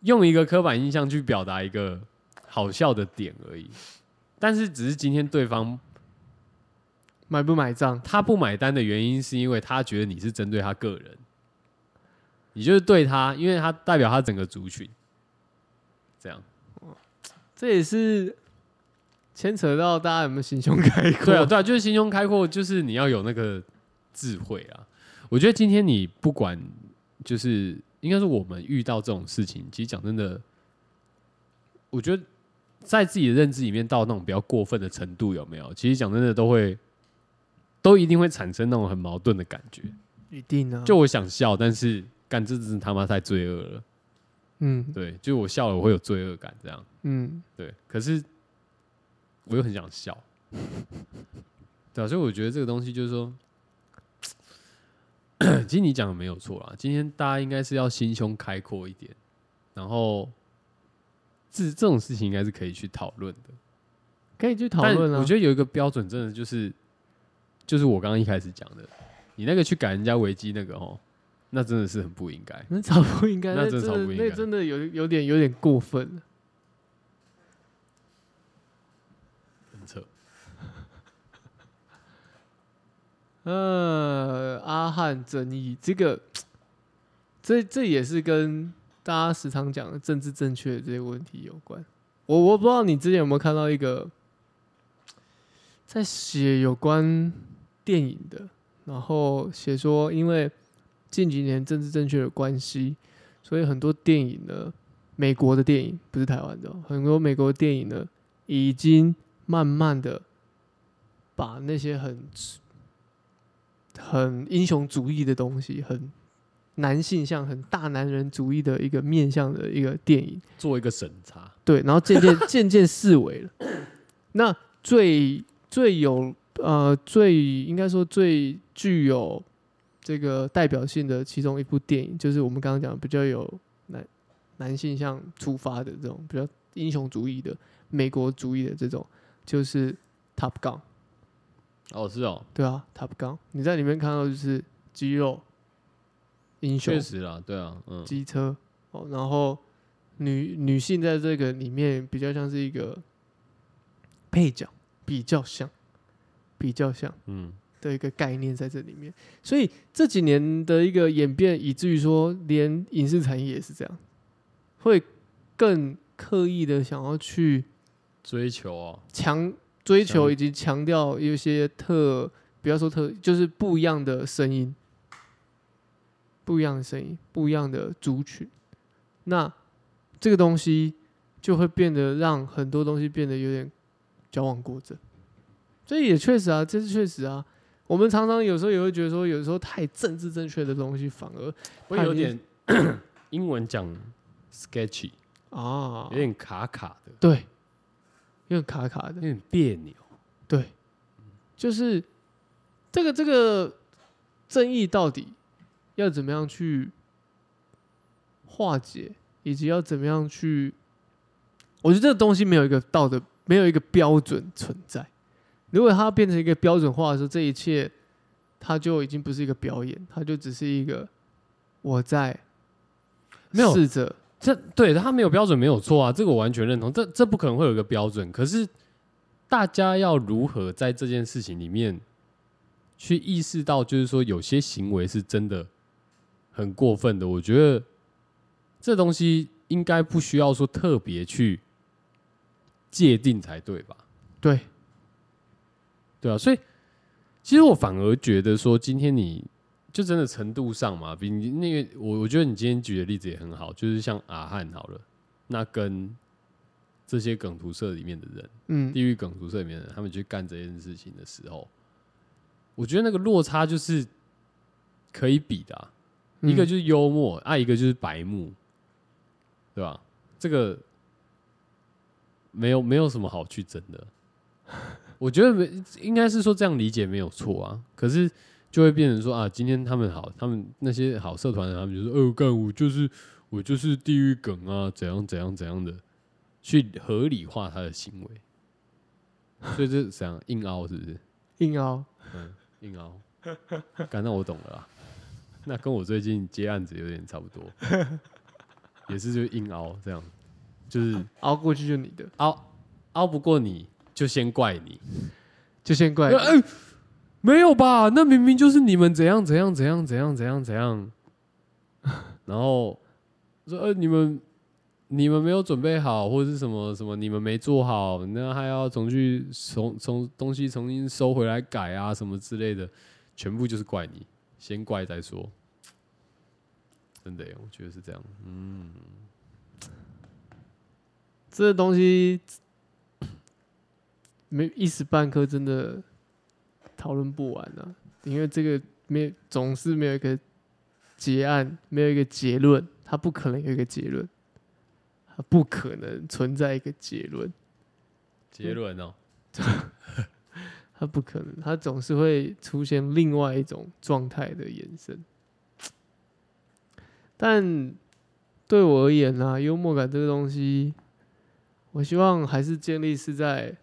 用一个刻板印象去表达一个好笑的点而已。但是只是今天对方买不买账？他不买单的原因，是因为他觉得你是针对他个人，你就是对他，因为他代表他整个族群，这样。这也是牵扯到大家有没有心胸开阔。对啊，对啊，就是心胸开阔，就是你要有那个智慧啊。我觉得今天你不管，就是应该是我们遇到这种事情，其实讲真的，我觉得在自己的认知里面到那种比较过分的程度，有没有？其实讲真的，都会都一定会产生那种很矛盾的感觉。一定啊，就我想笑，但是干这真是他妈太罪恶了。嗯对，就我笑了，我会有罪恶感，这样嗯，对。可是我又很想笑，*laughs* 对啊，所以我觉得这个东西就是说，*clears throat* 其实你讲的没有错啦。今天大家应该是要心胸开阔一点，然后这这种事情应该是可以去讨论的。可以去讨论啊。我觉得有一个标准，真的就是就是我刚刚一开始讲的，你那个去改人家维基那个哦，那真的是很不应该。那超不应该，那那真的超不应该那真的有有点有点过分了。很扯。呃，阿汉争议这个，这这也是跟大家时常讲的政治正确的这些问题有关。我我不知道你之前有没有看到一个在写有关电影的，然后写说因为近几年政治正确的关系，所以很多电影呢，美国的电影不是台湾的，很多美国的电影呢，已经慢慢的把那些很很英雄主义的东西，很男性向、很大男人主义的一个面向的一个电影，做一个审查，对，然后渐渐 *laughs* 渐渐式微了。那最最有呃最应该说最具有这个代表性的其中一部电影，就是我们刚刚讲比较有男男性向出发的这种比较英雄主义的美国主义的这种，就是《Top Gun》。哦，是哦，对啊，Top Gun，你在里面看到就是肌肉、英雄。确、实啦，对啊，嗯，机车。哦，然后女女性在这个里面比较像是一个配角，比较像，比较像嗯，的一个概念在这里面。所以这几年的一个演变，以至于说连影视产业也是这样，会更刻意的想要去追求啊，强追求以及强调一些特，不要说特，就是不一样的声音，不一样的声音，不一样的族群，那这个东西就会变得让很多东西变得有点矫枉过正。这也确实啊，这是确实啊。我们常常有时候也会觉得说，有时候太政治正确的东西反而会有点 *coughs* 英文讲 sketchy 啊，有点卡卡的，对，有点卡卡的，有点别扭。对，就是这个这个正义到底要怎么样去化解，以及要怎么样去，我觉得这个东西没有一个道德，没有一个标准存在。如果它变成一个标准化的时候，这一切它就已经不是一个表演，它就只是一个我在没有试着这对他没有标准没有错啊，这个我完全认同。这这不可能会有一个标准，可是大家要如何在这件事情里面去意识到，就是说有些行为是真的很过分的。我觉得这东西应该不需要说特别去界定才对吧？对对啊，所以其实我反而觉得说，今天你就真的程度上嘛，比你那个我我觉得你今天举的例子也很好，就是像阿汉好了，那跟这些梗图社里面的人，嗯地狱梗图社里面的人，他们去干这件事情的时候，我觉得那个落差就是可以比的、啊，一个嗯就是幽默，啊，一个就是白目，对吧？这个没有没有什么好去争的。我觉得没应该是说这样理解没有错啊，可是就会变成说啊，今天他们好，他们那些好社团的，他们就说，哦，干我就是我就是地狱梗啊，怎样怎样怎样的，去合理化他的行为，所以这是怎样硬凹是不是？硬凹，嗯，硬凹，感到我懂了啦。那跟我最近接案子有点差不多，*laughs* 也是就硬熬这样，就是熬过去就你的，熬熬不过你就先怪你，就先怪哎、你。没有吧？那明明就是你们怎样怎样怎样怎样怎样怎样，然后说呃你们你们没有准备好，或者是什么什么你们没做好，那还要重去重重东西重新收回来改啊什么之类的，全部就是怪你，先怪再说。真的，我觉得是这样。嗯，这东西没一时半刻真的讨论不完啊，因为这个没总是没有一个结案，没有一个结论，它不可能有一个结论，它不可能存在一个结论，结论哦，*laughs* 它不可能，它总是会出现另外一种状态的延伸。但对我而言呢、幽默感这个东西，我希望还是建立是在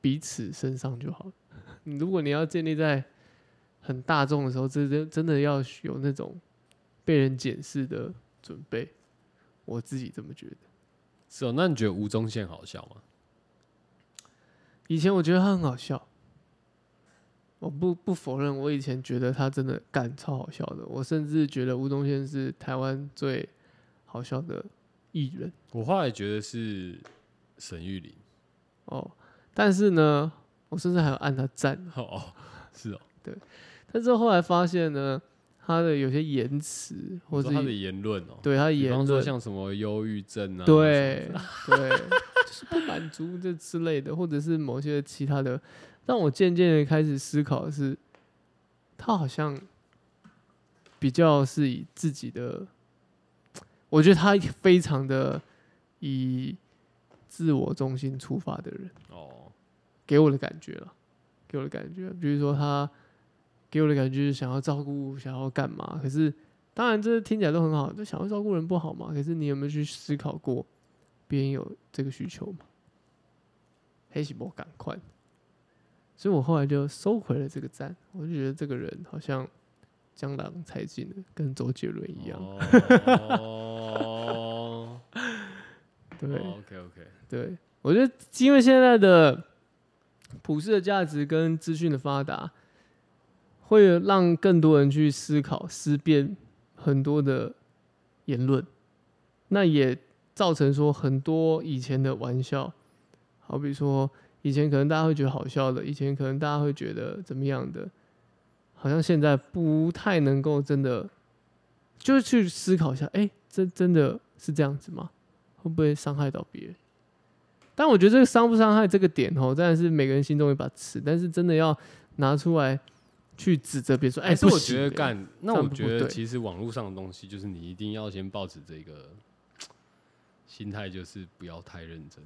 彼此身上就好了。*laughs* 如果你要建立在很大众的时候，这真真的要有那种被人检视的准备。我自己这么觉得。是哦。那你觉得吴宗宪好笑吗？以前我觉得他很好笑，我不不否认，我以前觉得他真的干超好笑的。我甚至觉得吴宗宪是台湾最好笑的艺人我后来觉得是沈玉琳。哦。但是呢，我甚至还有按他赞。哦哦，是哦。对但是后来发现呢，他的有些言辞或者他的言论哦，对他的比方说言论，像什么忧郁症啊，对对，就是不满足这之类的，或者是某些其他的，让我渐渐的开始思考的是，他好像比较是以自己的，我觉得他非常的以自我中心出发的人，哦，给我的感觉了，给我的感觉，比如说他给我的感觉就是想要照顾，想要干嘛？可是当然这听起来都很好，就想要照顾人不好嘛？可是你有没有去思考过别人有这个需求吗？黑喜波赶快，所以我后来就收回了这个赞，我就觉得这个人好像江郎才尽了，跟周杰伦一样。哦，*laughs* 对、，OK OK，对，我觉得因为现在的普世的价值跟资讯的发达，会让更多人去思考、思辨很多的言论，那也造成说很多以前的玩笑，好比说以前可能大家会觉得好笑的，以前可能大家会觉得怎么样的，好像现在不太能够真的就去思考一下，哎、真真的是这样子吗？会不会伤害到别人？但我觉得这个伤不伤害这个点哦，当然是每个人心中有一把尺，但是真的要拿出来去指责别人说，哎、还是我觉得干，那我觉得其实网络上的东西，就是你一定要先抱持这个心态，就是不要太认真。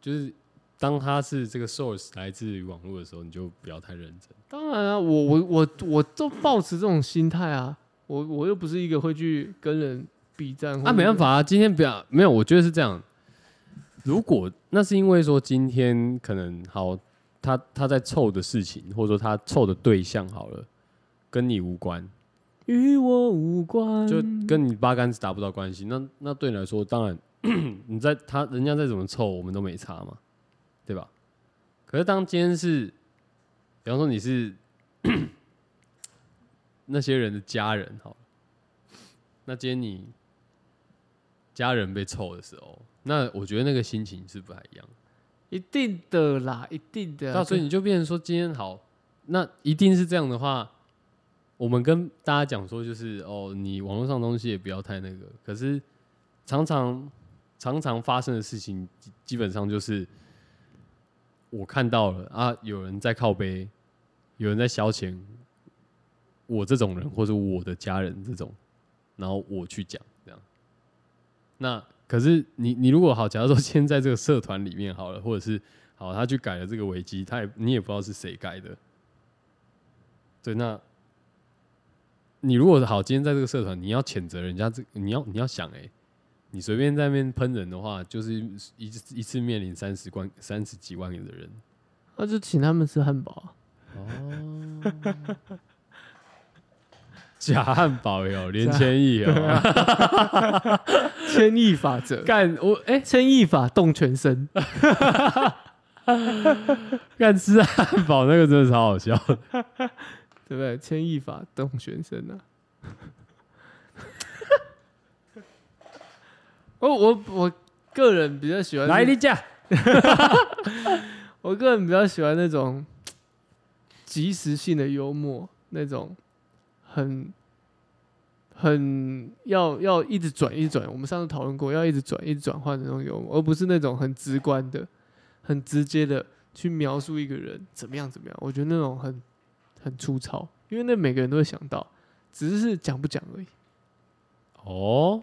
就是当他是这个 source 来自于网络的时候，你就不要太认真。当然啊，我我我我都保持这种心态啊，我我又不是一个会去跟人比战啊，没办，法啊，今天不要没有，我觉得是这样。如果那是因为说今天可能好，他他在凑的事情，或者说他凑的对象好了，跟你无关，与我无关，就跟你八竿子打不到关系。那那对你来说，当然 *clears throat* 你在他人家再怎么凑，我们都没差嘛，对吧？可是当今天是，比方说你是 *coughs* 那些人的家人，好了，那今天你家人被臭的时候，那我觉得那个心情是不太一样。一定的啦，一定的啊、那所以你就变成说，今天好，那一定是这样的话，我们跟大家讲说，就是哦，你网络上的东西也不要太那个。可是常常常常发生的事情，基基本上就是我看到了啊，有人在靠背，有人在消遣我这种人，或者我的家人这种，然后我去讲这样。那可是你你如果好，假如说今天在这个社团里面好了，或者是好他去改了这个危机，他也你也不知道是谁改的。对，那你如果好，今天在这个社团，你要谴责人家这，你要你要想、欸，你随便在那边喷人的话，就是一次一次面临三十万、三十几万的人。那就请他们吃汉堡啊。哦，*laughs* 假汉堡有连千亿哦，*laughs* 千亿法则，干我哎，千亿法动全身。*laughs* 干吃汉堡那个真的超好笑的。对不对？千亿法动全身啊！我我我个人比较喜欢来，你讲，*laughs* 我个人比较喜欢那种即时性的幽默，那种很很要要一直转一转。我们上次讨论过，要一直转一直转换的那种幽默，而不是那种很直观的、很直接的去描述一个人怎么样怎么样。我觉得那种很很粗糙，因为那每个人都会想到，只是讲不讲而已，哦，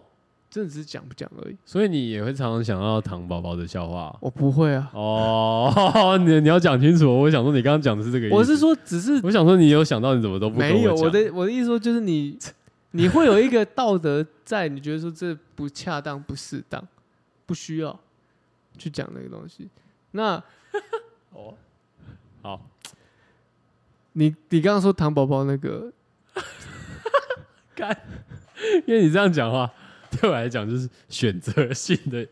真的只是讲不讲而已。所以你也会常常想到糖宝宝的笑话我不会啊，哦。*laughs* 你你要讲清楚，我想说你刚刚讲的是这个意思。我是，说只是我想说你有想到，你怎么都不跟没有，我的我的意思说就是你你会有一个道德在，你觉得说这不恰当、不适当、不需要去讲那个东西。那 *laughs* 哦，好，你你刚刚说糖宝宝那个，*laughs* 干因为你这样讲话，*laughs* 对我来讲就是选择性的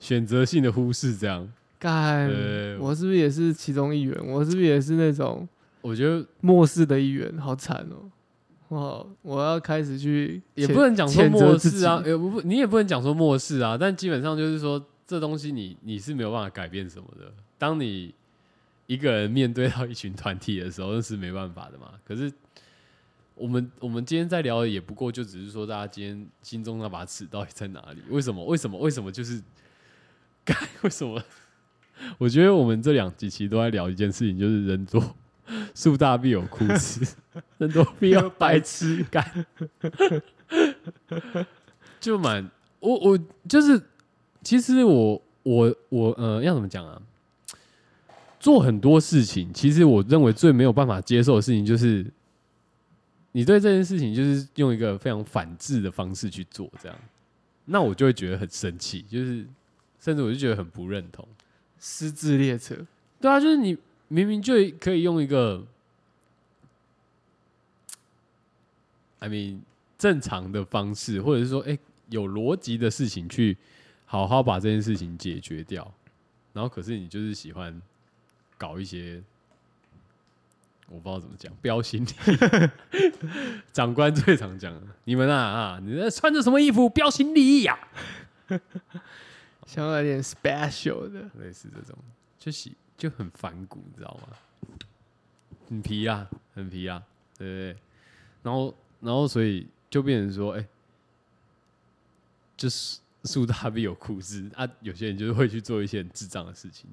选择性的忽视，这样。干呃，我是不是也是其中一员？我是不是也是那种我觉得漠视的一员？好惨哦！哇，我要开始去也不能讲说谴责自己漠视啊，也不不，你也不能讲说漠视啊，但基本上就是说，这东西你你是没有办法改变什么的。当你一个人面对到一群团体的时候，那是没办法的嘛。可是我们我们今天在聊的也不过就只是说，大家今天心中那把尺到底在哪里？为什么？为什么？为什么？就是该为什么？我觉得我们这两几期都在聊一件事情，就是人多树大必有枯枝，*laughs* 人多必有白痴干。*laughs* 就蛮我我就是，其实我我我呃要怎么讲啊？做很多事情，其实我认为最没有办法接受的事情，就是你对这件事情就是用一个非常反制的方式去做，这样，那我就会觉得很生气，就是甚至我就觉得很不认同。失智列车。对啊，就是你明明就可以用一个，I mean 正常的方式，或者是说，哎、有逻辑的事情去好好把这件事情解决掉，然后可是你就是喜欢搞一些。我不知道怎么讲，标新立异。*laughs* 长官最常讲的，你们啊啊，你在穿着什么衣服，标新立异呀？*laughs* 想要来点 special 的，类似这种，就是就很反骨，你知道吗？很皮啊，很皮啊，对不对？然后，然后，所以就变成说，哎、就是树大必有枯枝啊，有些人就是会去做一些很智障的事情。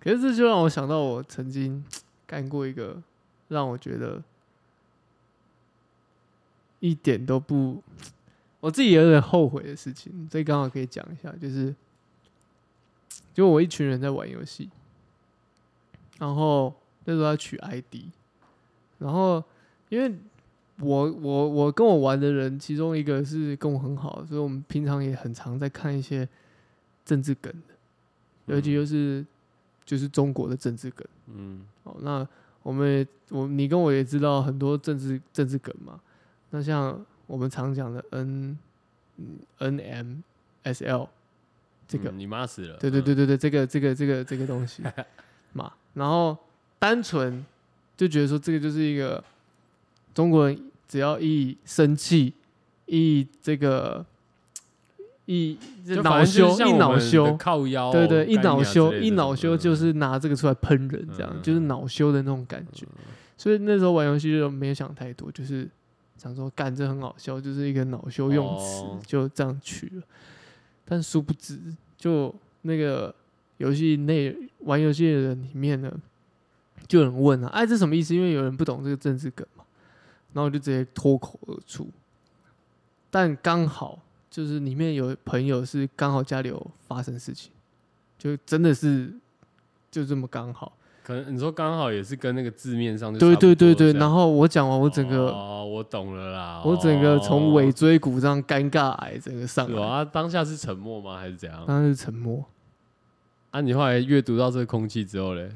可是这就让我想到，我曾经 *tsk* 干过一个让我觉得一点都不，*tsk* 我自己有点后悔的事情，所以刚好可以讲一下，就是，*tsk* 就我一群人在玩游戏，然后那时候要取 ID，然后因为我我我跟我玩的人，其中一个是跟我很好，所以我们平常也很常在看一些政治梗的，尤其就是就是中国的政治梗。嗯，哦，那我们也我你跟我也知道很多政治政治梗嘛。那像我们常讲的 N 嗯 N M S L 这个，嗯你妈死了。对对对对对，这个这个这个这个东西 *laughs* 嘛，然后单纯就觉得说这个就是一个中国人只要一生气，一这个一恼羞一恼羞，靠腰，对对，一恼羞一恼羞就是拿这个出来喷人，这样、嗯就是恼羞的那种感觉。所以那时候玩游戏就没有想太多，就是想说干这很好笑，就是一个恼羞用词，哦就这样取了。但殊不知，就那个游戏内玩游戏的人里面呢，就有人问啊，哎，这什么意思？因为有人不懂这个政治梗嘛，然后我就直接脱口而出。但刚好就是里面有朋友是刚好家里有发生事情，就真的是就这么刚好。可能你说刚好也是跟那个字面上就对对对对，然后我讲完，我整个、哦，我懂了啦，我整个从哦尾椎骨这样尴尬癌整个上来，啊，当下是沉默吗？还是怎样？当时沉默，啊，你后来阅读到这个空气之后嘞，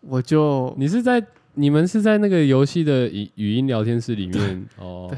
我就你是在你们是在那个游戏的语语音聊天室里面哦，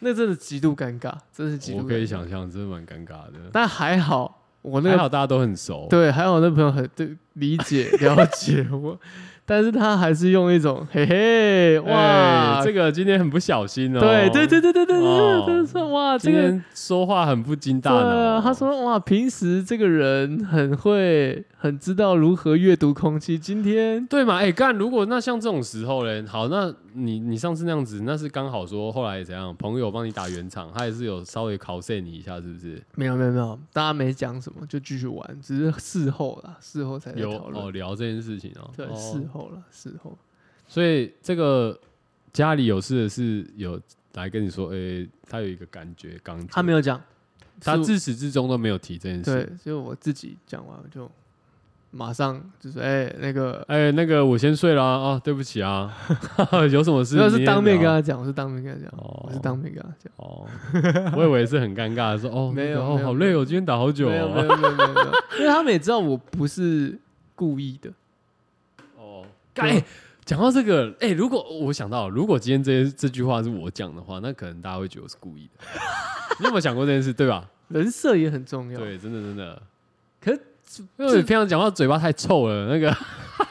那真的极度尴尬，真的是极度。我可以，想象，真的蛮尴尬的。但还好我那个还好大家都很熟，对，还好我那朋友很对理解了解我，*laughs* 但是他还是用一种嘿嘿哇，哇，这个今天很不小心哦。对对对对对对哦对，就是说哇，这个今天说话很不经大对脑。啊，他说哇，平时这个人很会，很知道如何阅读空气，今天对嘛？哎、干，如果那像这种时候嘞，好，那你你上次那样子，那是刚好说后来怎样，朋友帮你打圆场，他也是有稍微考试你一下，是不是？没有没有没有，大家没讲什么，就继续玩，只是 *laughs* 事后啦，事后才在有。哦聊这件事情哦。对，哦事后了，事后。所以这个家里有事的是有来跟你说，哎、他有一个感觉刚，他没有讲，他自始至终都没有提这件对所以我自己讲完，我就马上就是，哎、那个，哎、那个我先睡了啊，哦对不起啊，*laughs* 有什么事？没有是当面跟他讲，我是当面跟他讲，哦我是当面跟他讲。哦，我以为是很尴尬的说，哦，没有好累哦，今天打好久没有没哦。有没有没有没有，*laughs* 因为他们也知道我不是故意的。哦，对哎，讲到这个，哎，如果我想到，如果今天这这句话是我讲的话，那可能大家会觉得我是故意的。*laughs* 你有没有想过这件事，对吧？人设也很重要。，对，真的真的。可是因为你平常讲话嘴巴太臭了，那个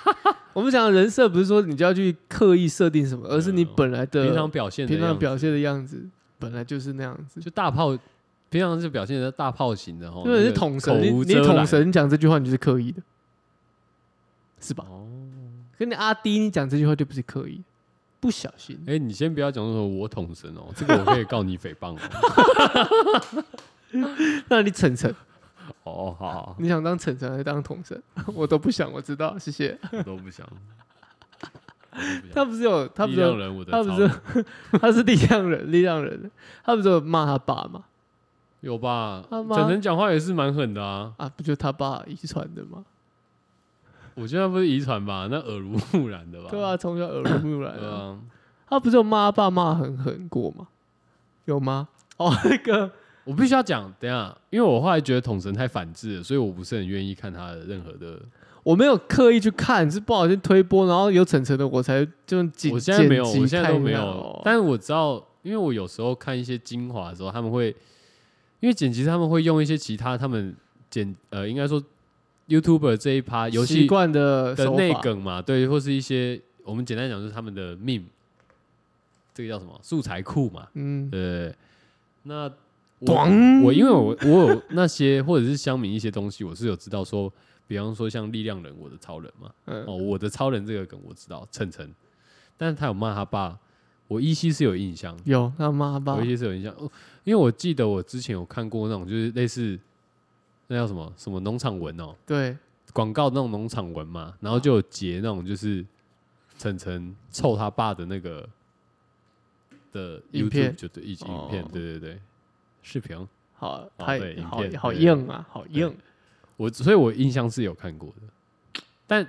*laughs* 我们讲的人设不是说你就要去刻意设定什么，而是你本来的平常表现的平常样子表现的样子本来就是那样子。就大炮，平常是表现的大炮型的哈，因为是那个统神，你你无遮拦统神讲这句话你就是刻意的，是吧？哦。跟你阿弟你讲这句话就不是刻意，不小心。哎，你先不要讲说我捅神哦，这个我可以告你诽谤哦。*laughs* 那你晨晨，哦，好好，你想当晨晨还是当童神？*laughs* 我都不想，我知道，谢谢。我都不想。*laughs* 不他不是有他不是他不是 *laughs* 他是力量人，力量人，他不是有骂他爸吗？有吧？他妈整人讲话也是蛮狠的啊。啊，不就他爸遗传的吗？我觉得不是遗传吧，那耳濡目染的吧？对啊，从小耳濡目染啊。对啊。他不是有骂他爸骂很狠过吗？有吗？哦，那个我必须要讲，等下，因为我后来觉得统神太反智了，所以我不是很愿意看他的任何的。我没有刻意去看，是不小心推播，然后有晨晨的我才就剪。我现在没有，我现在都没有。但是我知道，因为我有时候看一些精华的时候，他们会，因为剪辑他们会用一些其他他们剪呃，应该说 YouTuber 这一趴游戏习惯的的内梗嘛，对，或是一些我们简单讲就是他们的 meme，这个叫什么素材库嘛，嗯，对。那我咣我因为我我有那些或者是乡民一些东西，我是有知道说，比方说像力量人，我的超人嘛，嗯。哦，我的超人这个梗我知道，晨晨，但是他有骂他爸，我依稀是有印象，有他骂他爸。我？依稀是有印象，哦因为我记得我之前有看过那种就是类似那叫什么什么农场文哦，对，广告那种农场文嘛，然后就有截那种就是晨晨臭他爸的那个的影片 YouTube 就对一集影片哦，对对对，视频。好，太好好硬啊，好硬。我所以，我印象是有看过的。但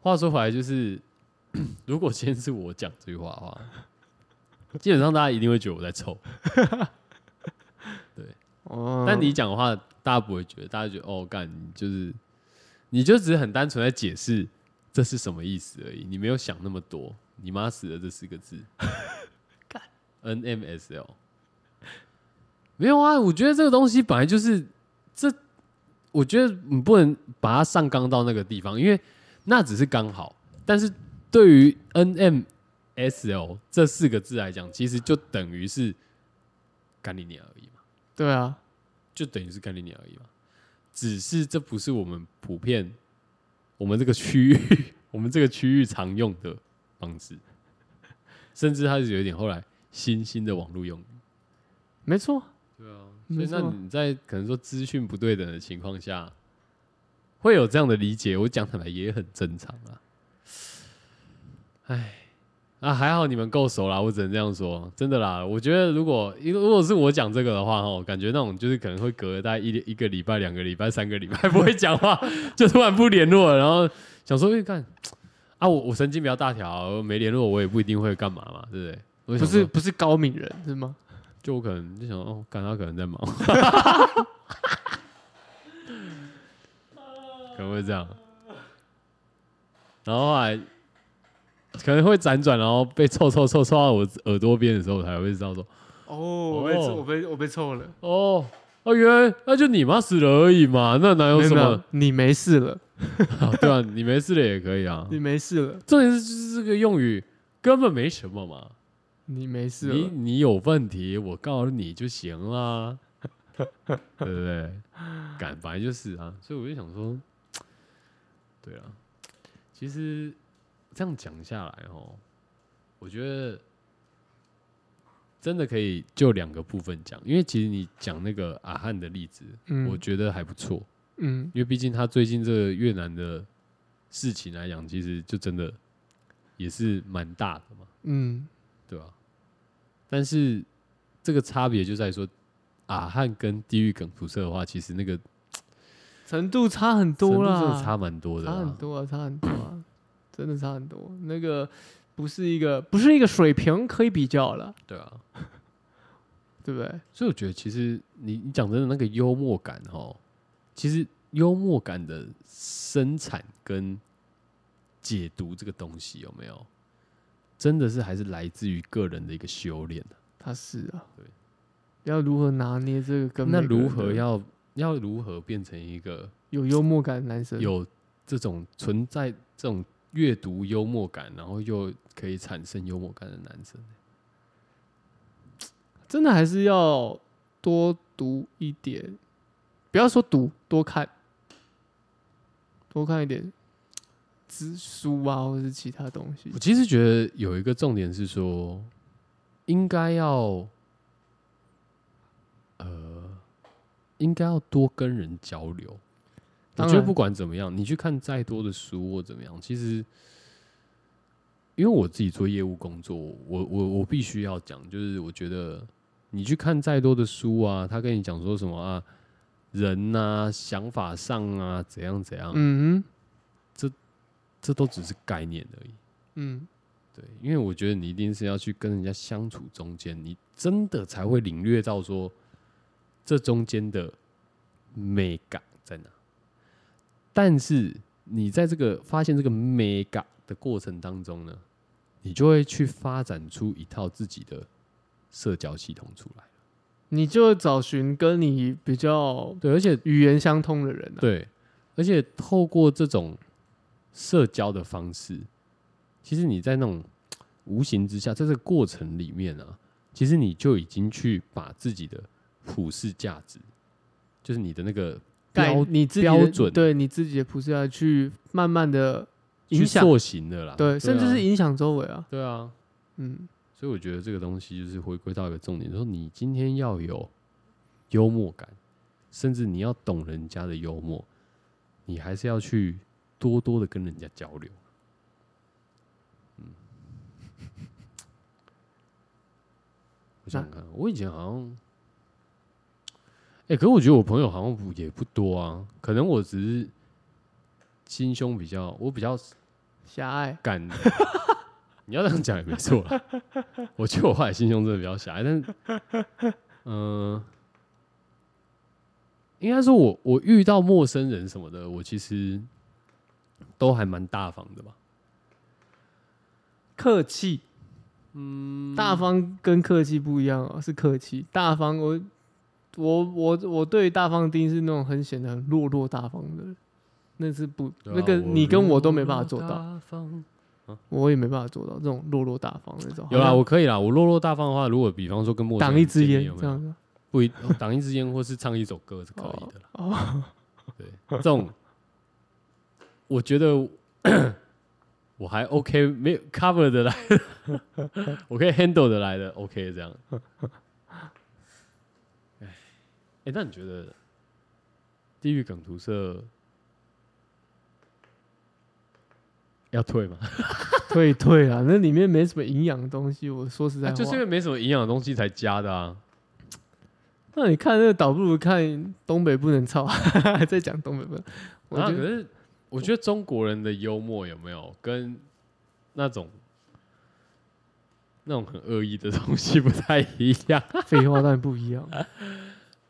话说回来，就是 *coughs* 如果今天是我讲这句话的话，基本上大家一定会觉得我在臭。哦，但你讲的话，大家不会觉得，大家觉得哦，干，你就是你就只是很单纯在解释这是什么意思而已，你没有想那么多。你妈死了这四个字 *laughs* 干，NMSL 没有啊？我觉得这个东西本来就是这，我觉得你不能把它上纲到那个地方，因为那只是刚好。但是对于 NMSL 这四个字来讲，其实就等于是干你娘而已嘛。对啊，就等于是干你娘而已嘛。只是这不是我们普遍我们这个区域 *laughs* 我们这个区域常用的方式，甚至它是有一点后来新兴的网络用语。没错，对啊，所以那你在可能说资讯不对等的情况下，会有这样的理解，我讲起来也很正常啊。哎，啊，还好你们够熟啦，我只能这样说，真的啦。我觉得如果如如果是我讲这个的话，哦，感觉那种就是可能会隔了大概一一个礼拜、两个礼拜、三个礼拜不会讲话，*laughs* 就突然不联络了，然后想说，哎、干啊，我我神经比较大条，没联络我也不一定会干嘛嘛，对不对？不是不是高敏人是吗？就我可能就想哦，干他可能在忙，*laughs* 可能会这样。然后后来可能会辗转，然后被凑凑凑凑到我耳朵边的时候，我才会知道说，哦，我被我被我被臭了，哦，哦，原来那就你妈死了而已嘛，那哪有什么？你没事了，啊 *laughs* 对啊，你没事了也可以啊。你没事了，重点是就是这个用语根本没什么嘛，你没事你，你有问题，我告诉你就行啦，*laughs* 对不对？敢本来就是啊，所以我就想说，*tsk* 对啊，其实这样讲下来哦，我觉得真的可以就两个部分讲，因为其实你讲那个阿汉的例子，嗯。我觉得还不错，嗯。因为毕竟他最近这个越南的事情来讲，其实就真的也是蛮大的嘛。嗯，对吧、但是这个差别就在于说，阿汉跟地狱梗辐射的话，其实那个 *tsk* 程度差很多啦，真的差蛮多的差很。多啊，差很多啊，真的差很多。那个不是一个不是一个水平可以比较了，对啊，*laughs* 对不对？所以我觉得其实你你讲真的那个幽默感哦，其实幽默感的生产跟解读这个东西有没有，真的是还是来自于个人的一个修炼。的他是啊，对，要如何拿捏这个跟那每个人的如何要要如何变成一个有幽默感的男生？有这种存在这种阅读幽默感，然后又可以产生幽默感的男生。真的还是要多读一点，不要说读，多看，多看一点资书啊，或者是其他东西我。其实觉得有一个重点是说，应该要，呃，应该要多跟人交流。我觉得不管怎么样，你去看再多的书或怎么样，其实，因为我自己做业务工作，我我我必须要讲，就是我觉得你去看再多的书啊，他跟你讲说什么啊，人呐、想法上啊，怎样怎样，嗯哼这都只是概念而已。嗯，对，因为我觉得你一定是要去跟人家相处中间，你真的才会领略到说这中间的美感在哪。但是你在这个发现这个美感的过程当中呢，你就会去发展出一套自己的社交系统出来。你就找寻跟你比较对，而且语言相通的人、啊。对，而且透过这种社交的方式，其实你在那种无形之下，在这个过程里面啊，其实你就已经去把自己的普世价值，就是你的那个概标你自己标准对你自己的普世价值去慢慢的去影响，塑形的啦。对，甚至啊是影响周围啊。对啊，嗯，所以我觉得这个东西就是回归到一个重点，就是说你今天要有幽默感，甚至你要懂人家的幽默，你还是要去多多的跟人家交流。嗯，我想想看，我以前好像，哎、可是我觉得我朋友好像不也不多啊，可能我只是心胸比较，我比较狭隘，敢。*laughs* 你要这样讲也没错啦。我觉得我后来心胸真的比较狭隘，但是，嗯、应该说我我遇到陌生人什么的，我其实都还蛮大方的吧。客气。嗯，大方跟客气不一样哦，是客气。大方我，我我我对大方的定义是那种很显得很落落大方的人，那是不、啊那个你跟我都没办法做到，我也没办法做到这种落落大方那种。有啦，我可以啦。我落落大方的话，如果比方说跟陌生人挡一支烟这样子。不一挡一支烟，或是唱一首歌是可以的啦。哦，对，这种我觉得 *coughs* 我还 OK，没有 cover 的来的，*laughs* 我可以 handle 的来的 OK 这样。哎，哎，那你觉得地狱梗图社要退吗？*laughs* 退退啊，那里面没什么营养的东西。我说实在话，啊就是因为没什么营养的东西才加的啊。那你看那个，倒不如看东北不能操，*laughs* 还在讲东北不能。我啊，觉得可是我觉得中国人的幽默有没有跟那种那种很恶意的东西不太一样？*laughs* 废话当然不一样。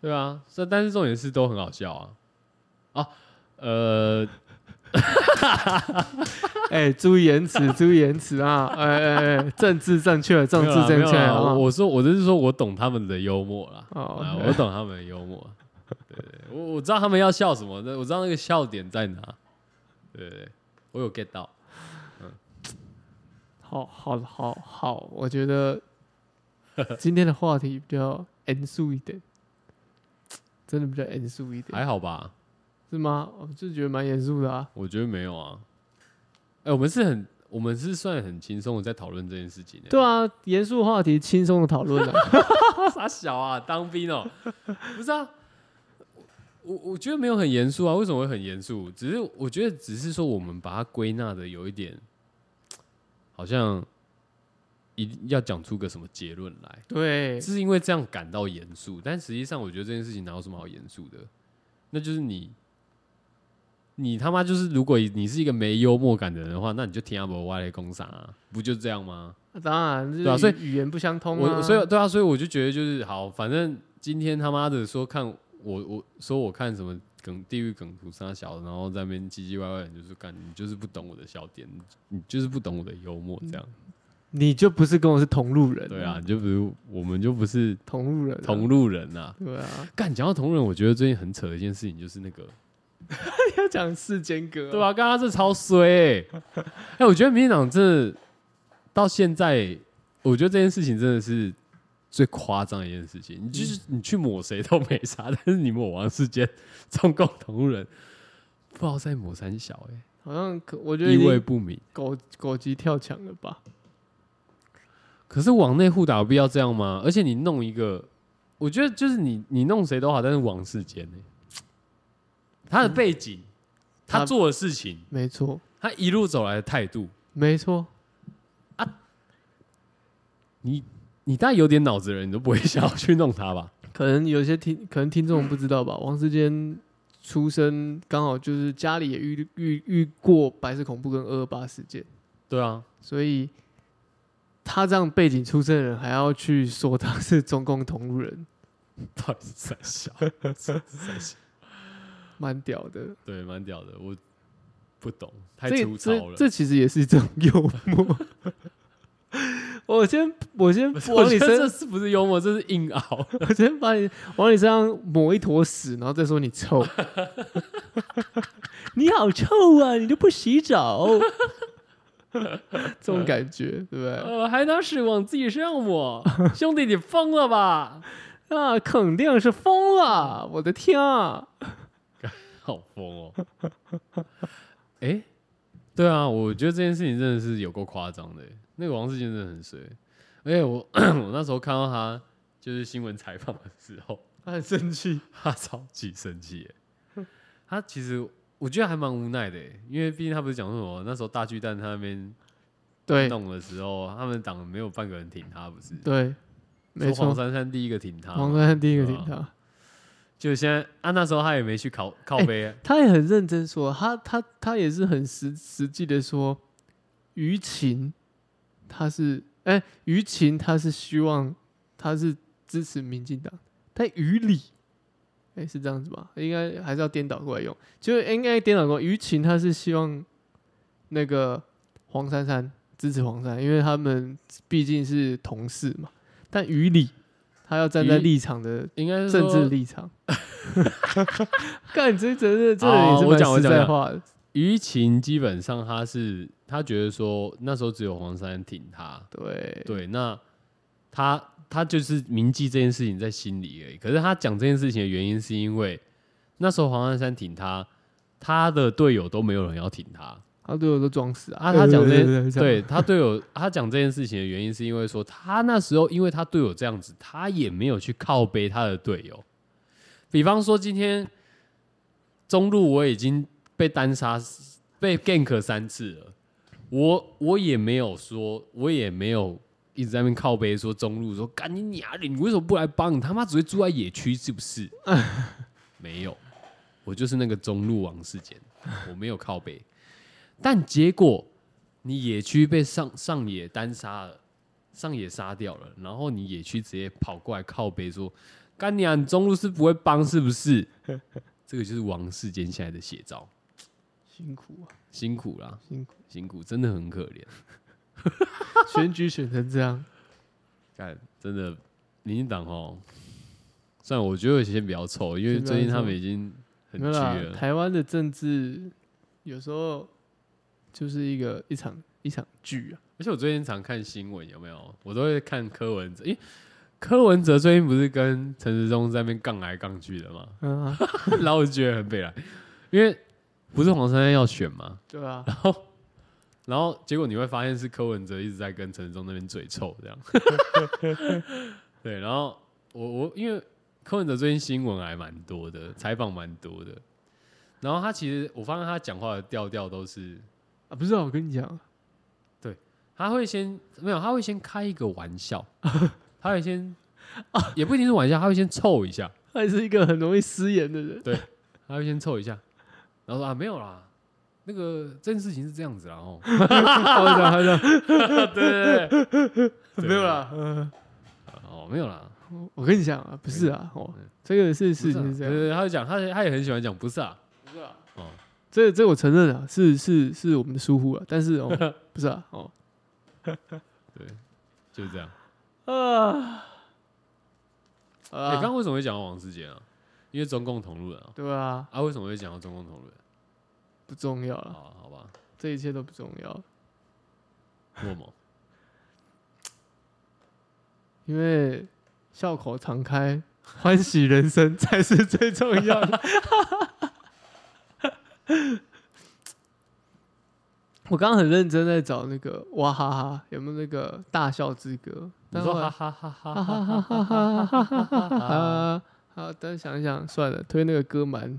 对啊，这但是重点是都很好笑啊。啊，呃，*laughs* 哎、注意言辞，注意言辞啊！哎哎哎，政治正确，政治正确！我我说我就是说我懂他们的幽默啦，我懂他们的幽默。我我知道他们要笑什么，那我知道那个笑点在哪。对对，我有 get 到。嗯好好好好，我觉得今天的话题比较严肃一点，真的比较严肃一点，还好吧？是吗？我就觉得蛮严肃的啊。我觉得没有啊。哎、我们是很，我们是算很轻松的在讨论这件事情、欸。对啊，严肃话题轻松的讨论啊。傻小啊，当兵哦、不是啊。我我觉得没有很严肃啊，为什么会很严肃？只是我觉得只是说我们把它归纳的有一点，好像一定要讲出个什么结论来，对，是因为这样感到严肃。但实际上，我觉得这件事情哪有什么好严肃的？那就是你，你他妈就是，如果你是一个没幽默感的人的话，那你就听阿伯歪来攻啥啊？不就这样吗？当然，对啊所以语语言不相通啊。我所以对啊，所以我就觉得就是好，反正今天他妈的说看我我说我看什么梗地狱梗图杀小，然后在那边唧唧歪歪，你就是干你就是不懂我的笑点，你你就是不懂我的幽默这样。你就不是跟我是同路人，对啊，，你就比如我们就不是同路人啊，同路人呐、对啊，干讲到同路人，我觉得最近很扯的一件事情就是那个，*laughs* 要讲世间歌，对啊，刚刚是超衰哎、哎、我觉得民进党这到现在，我觉得这件事情真的是最夸张的一件事情。你就是你去抹谁都没啥，*laughs* 但是你抹王世坚、中共同路人，不知道在抹三小哎、好像可我觉得意味不明。狗狗急跳墙了吧？可是往内互打有必要这样吗？而且你弄一个，我觉得就是你你弄谁都好，但是王世坚呢、他的背景，他他做的事情，没错，他一路走来的态度，没错，啊你你大概有点脑子的人，你都不会想要去弄他吧？*laughs* 可能有些听，可能听众不知道吧？王世坚出生刚好就是家里也遇遇遇过白色恐怖跟二二八事件，对啊，所以他这样背景出身的人，还要去说他是中共同路人，*laughs* 到底是三小，是三小，蛮屌的。对，蛮屌的，我不懂，太粗糙了。这这其实也是一种幽默。*laughs* 我先我先往你身觉得这是不是幽默？这是硬熬。*laughs* 我先把你往你身上抹一坨屎，然后再说你臭。*laughs* 你好臭啊！你都不洗澡，这种感觉对不对？呃，还拿屎往自己身上抹，*laughs* 兄弟，你疯了吧？那肯定是疯了！我的天啊！好疯哦！哎、对啊，我觉得这件事情真的是有够夸张的欸。那个王世坚真的很衰，而且我 *clears throat* 我那时候看到他就是新闻采访的时候，*laughs* 他很生气，*laughs* 他超级生气耶。他其实我觉得还蛮无奈的耶，因为毕竟他不是讲说什么那时候大巨蛋他那边对弄的时候，他们党没有半个人挺他，不是？对，没说黄，珊珊第一个挺他嘛，黄珊珊第一个挺他，就现在啊，那时候他也没去靠靠哎背啊，他也很认真说，他他他也是很实实际的说，舆情他是哎，舆情他是希望他是支持民进党，但于理哎是这样子吧？应该还是要颠倒过来用，就应该颠倒过来，舆情他是希望那个黄珊珊支持黄珊，因为他们毕竟是同事嘛，但于理他要站在立场的应该是政治立场。*laughs* 干，这真的这好也是我讲我讲讲在话的。舆情基本上他是他觉得说那时候只有黄珊珊挺他，对对，那他他就是铭记这件事情在心里而已。可是他讲这件事情的原因是因为那时候黄珊珊挺他，他的队友都没有人要挺他他队友都装死啊。他讲这对他队友他讲这件事情的原因是因为说他那时候因为他队友这样子，他也没有去靠背他的队友。比方说今天中路我已经被单杀被 gank 三次了，我我也没有说，我也没有一直在那边靠背说中路说干你娘的，你为什么不来帮？你他妈只会住在野区是不是？*laughs* 没有，我就是那个中路王世坚，我没有靠背。但结果你野区被上上野单杀了，上野杀掉了，然后你野区直接跑过来靠背说干你娘，你中路是不会帮是不是？这个就是王世坚现在的写照，辛苦啊，辛苦啦，辛苦，辛苦，真的很可怜。选举选成这样，看，真的，民进党哦，算了，我觉得有些比较臭，因为最近他凑们已经很没有啦拘。了。台湾的政治有时候就是一个一场一场剧啊。而且我最近常看新闻，有没有？我都会看柯文哲，因为柯文哲最近不是跟陈时中在那边杠来杠去的嘛，嗯、啊，*laughs* 然后我就觉得很悲哀，因为不是黄珊珊要选吗，对啊，然后然后结果你会发现是柯文哲一直在跟陈时中那边嘴臭这样。*laughs* 对，然后我我因为柯文哲最近新闻还蛮多的，采访蛮多的，然后他其实我发现他讲话的调调都是，啊，不是啊，我跟你讲，对他会先没有，他会先开一个玩笑，*laughs* 他会先啊也不一定是玩笑，他会先凑一下，他也是一个很容易失言的人。对他会先凑一下，然后说啊没有啦。那个这件事情是这样子啦，哦，他会讲，他讲，*laughs* 对对对，没有啦。嗯哦，没有啦，我跟你讲啊，不是啊，哦，这个是事情是这样，对对，他就讲，他他也很喜欢讲，不是啊，不是啊，哦，这这我承认啊，是是是我们的疏忽了，但是哦，*laughs* 不是啊，哦，*laughs* 对，就是这样。啊，你啊，刚刚为什么会讲到王世杰啊？因为中共同路人啊，对啊，啊，为什么会讲到中共同路人？不重要了，啊，好吧，这一切都不重要，默默，因为笑口常开，欢喜人生才是最重要的。*laughs* 我刚刚很认真在找那个哇哈哈，有没有那个大笑之歌？你说哈哈哈哈哈哈哈哈哈哈哈哈哈哈！好，但想一想，算了，推那个歌蛮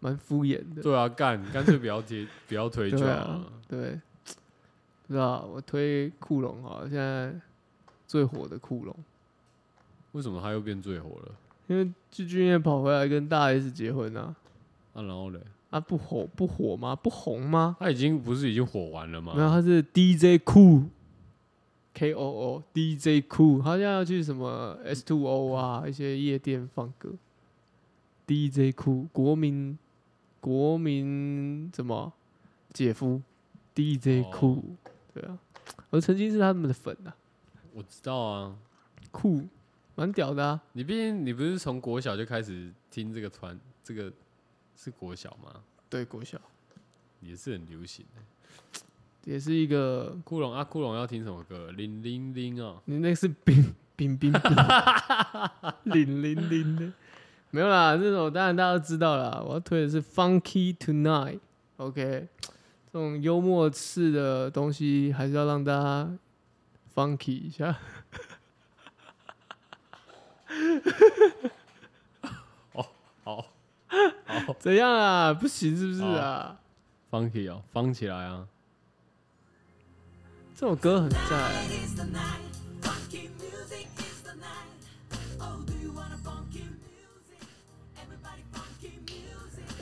蛮敷衍的。对啊，干，干脆不要接，不要推就好对啊了。，对，不知道我推库龙哈，现在最火的库龙，为什么他又变最火了？因为季军也跑回来跟大 S 结婚啊，啊，然后嘞，啊不火不火吗？不红吗？他已经不是已经火完了吗？没有，他是 DJ Cool。K O O DJ Cool，他现在要去什么 S Two O 啊，一些夜店放歌。DJ Cool，国民国民怎么姐夫 DJ 哦 Cool，、对啊，我曾经是他们的粉啊，我知道啊，酷，蛮屌的啊。你毕竟你不是从国小就开始听这个团，这个是国小吗？对，国小也是很流行的。也是一个，库龙啊，库龙要听什么歌？零零零哦，你那个是冰冰冰 *laughs* 冰，*laughs* 零零零的，没有啦，这首当然大家都知道啦。我要推的是 Funky Tonight，OK，、这种幽默式的东西还是要让大家 funky 一下。*laughs* 好怎样啊？不行是不是啊？，funky 哦，放起来啊！这首歌很赞。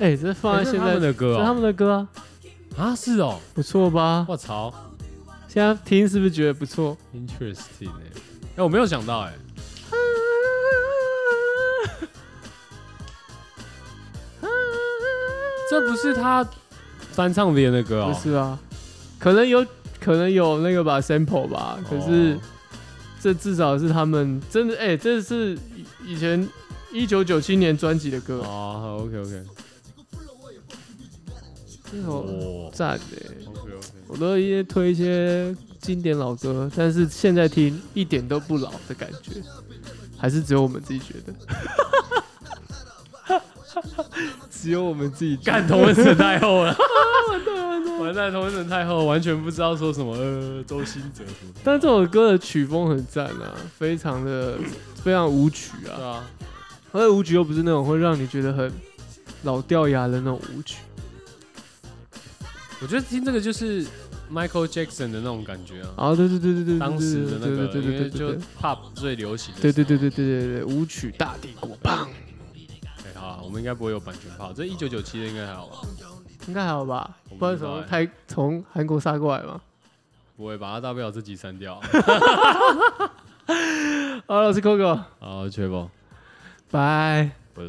哎，这是放在现在的歌哦，是他们的歌啊？啊，是哦，不错吧？我操！现在听是不是觉得不错？Interesting 哎，我没有想到哎。这不是他翻唱别人的歌哦，不是啊，可能有。可能有那个吧 sample 吧，可是哦这至少是他们真的哎、这是以以前一九九七年专辑的歌，哦，OK OK，这首哦赞的、，OK OK，我都一些推一些经典老歌，但是现在听一点都不老的感觉，还是只有我们自己觉得，只有我们自己干同文神太后了，*laughs* 完蛋，同文神太后，完全不知道说什么呃，周兴哲但这首歌的曲风很赞啊，非常的非常舞曲啊。对，啊，而且舞曲又不是那种会让你觉得很老掉牙的那种舞曲。我觉得听这个就是 Michael Jackson 的那种感觉啊，啊，对对对对对，当时的那个，对对对对对 Pop 最流行的，对对对对对对对，舞曲大帝国棒，我们应该不会有版权炮这一九九七的应该还好吧？应该还好吧？不知道怎么开从韩国杀过来吗？不会吧他大不了自己删掉。*laughs* 好了我是 coco 好确保拜。拜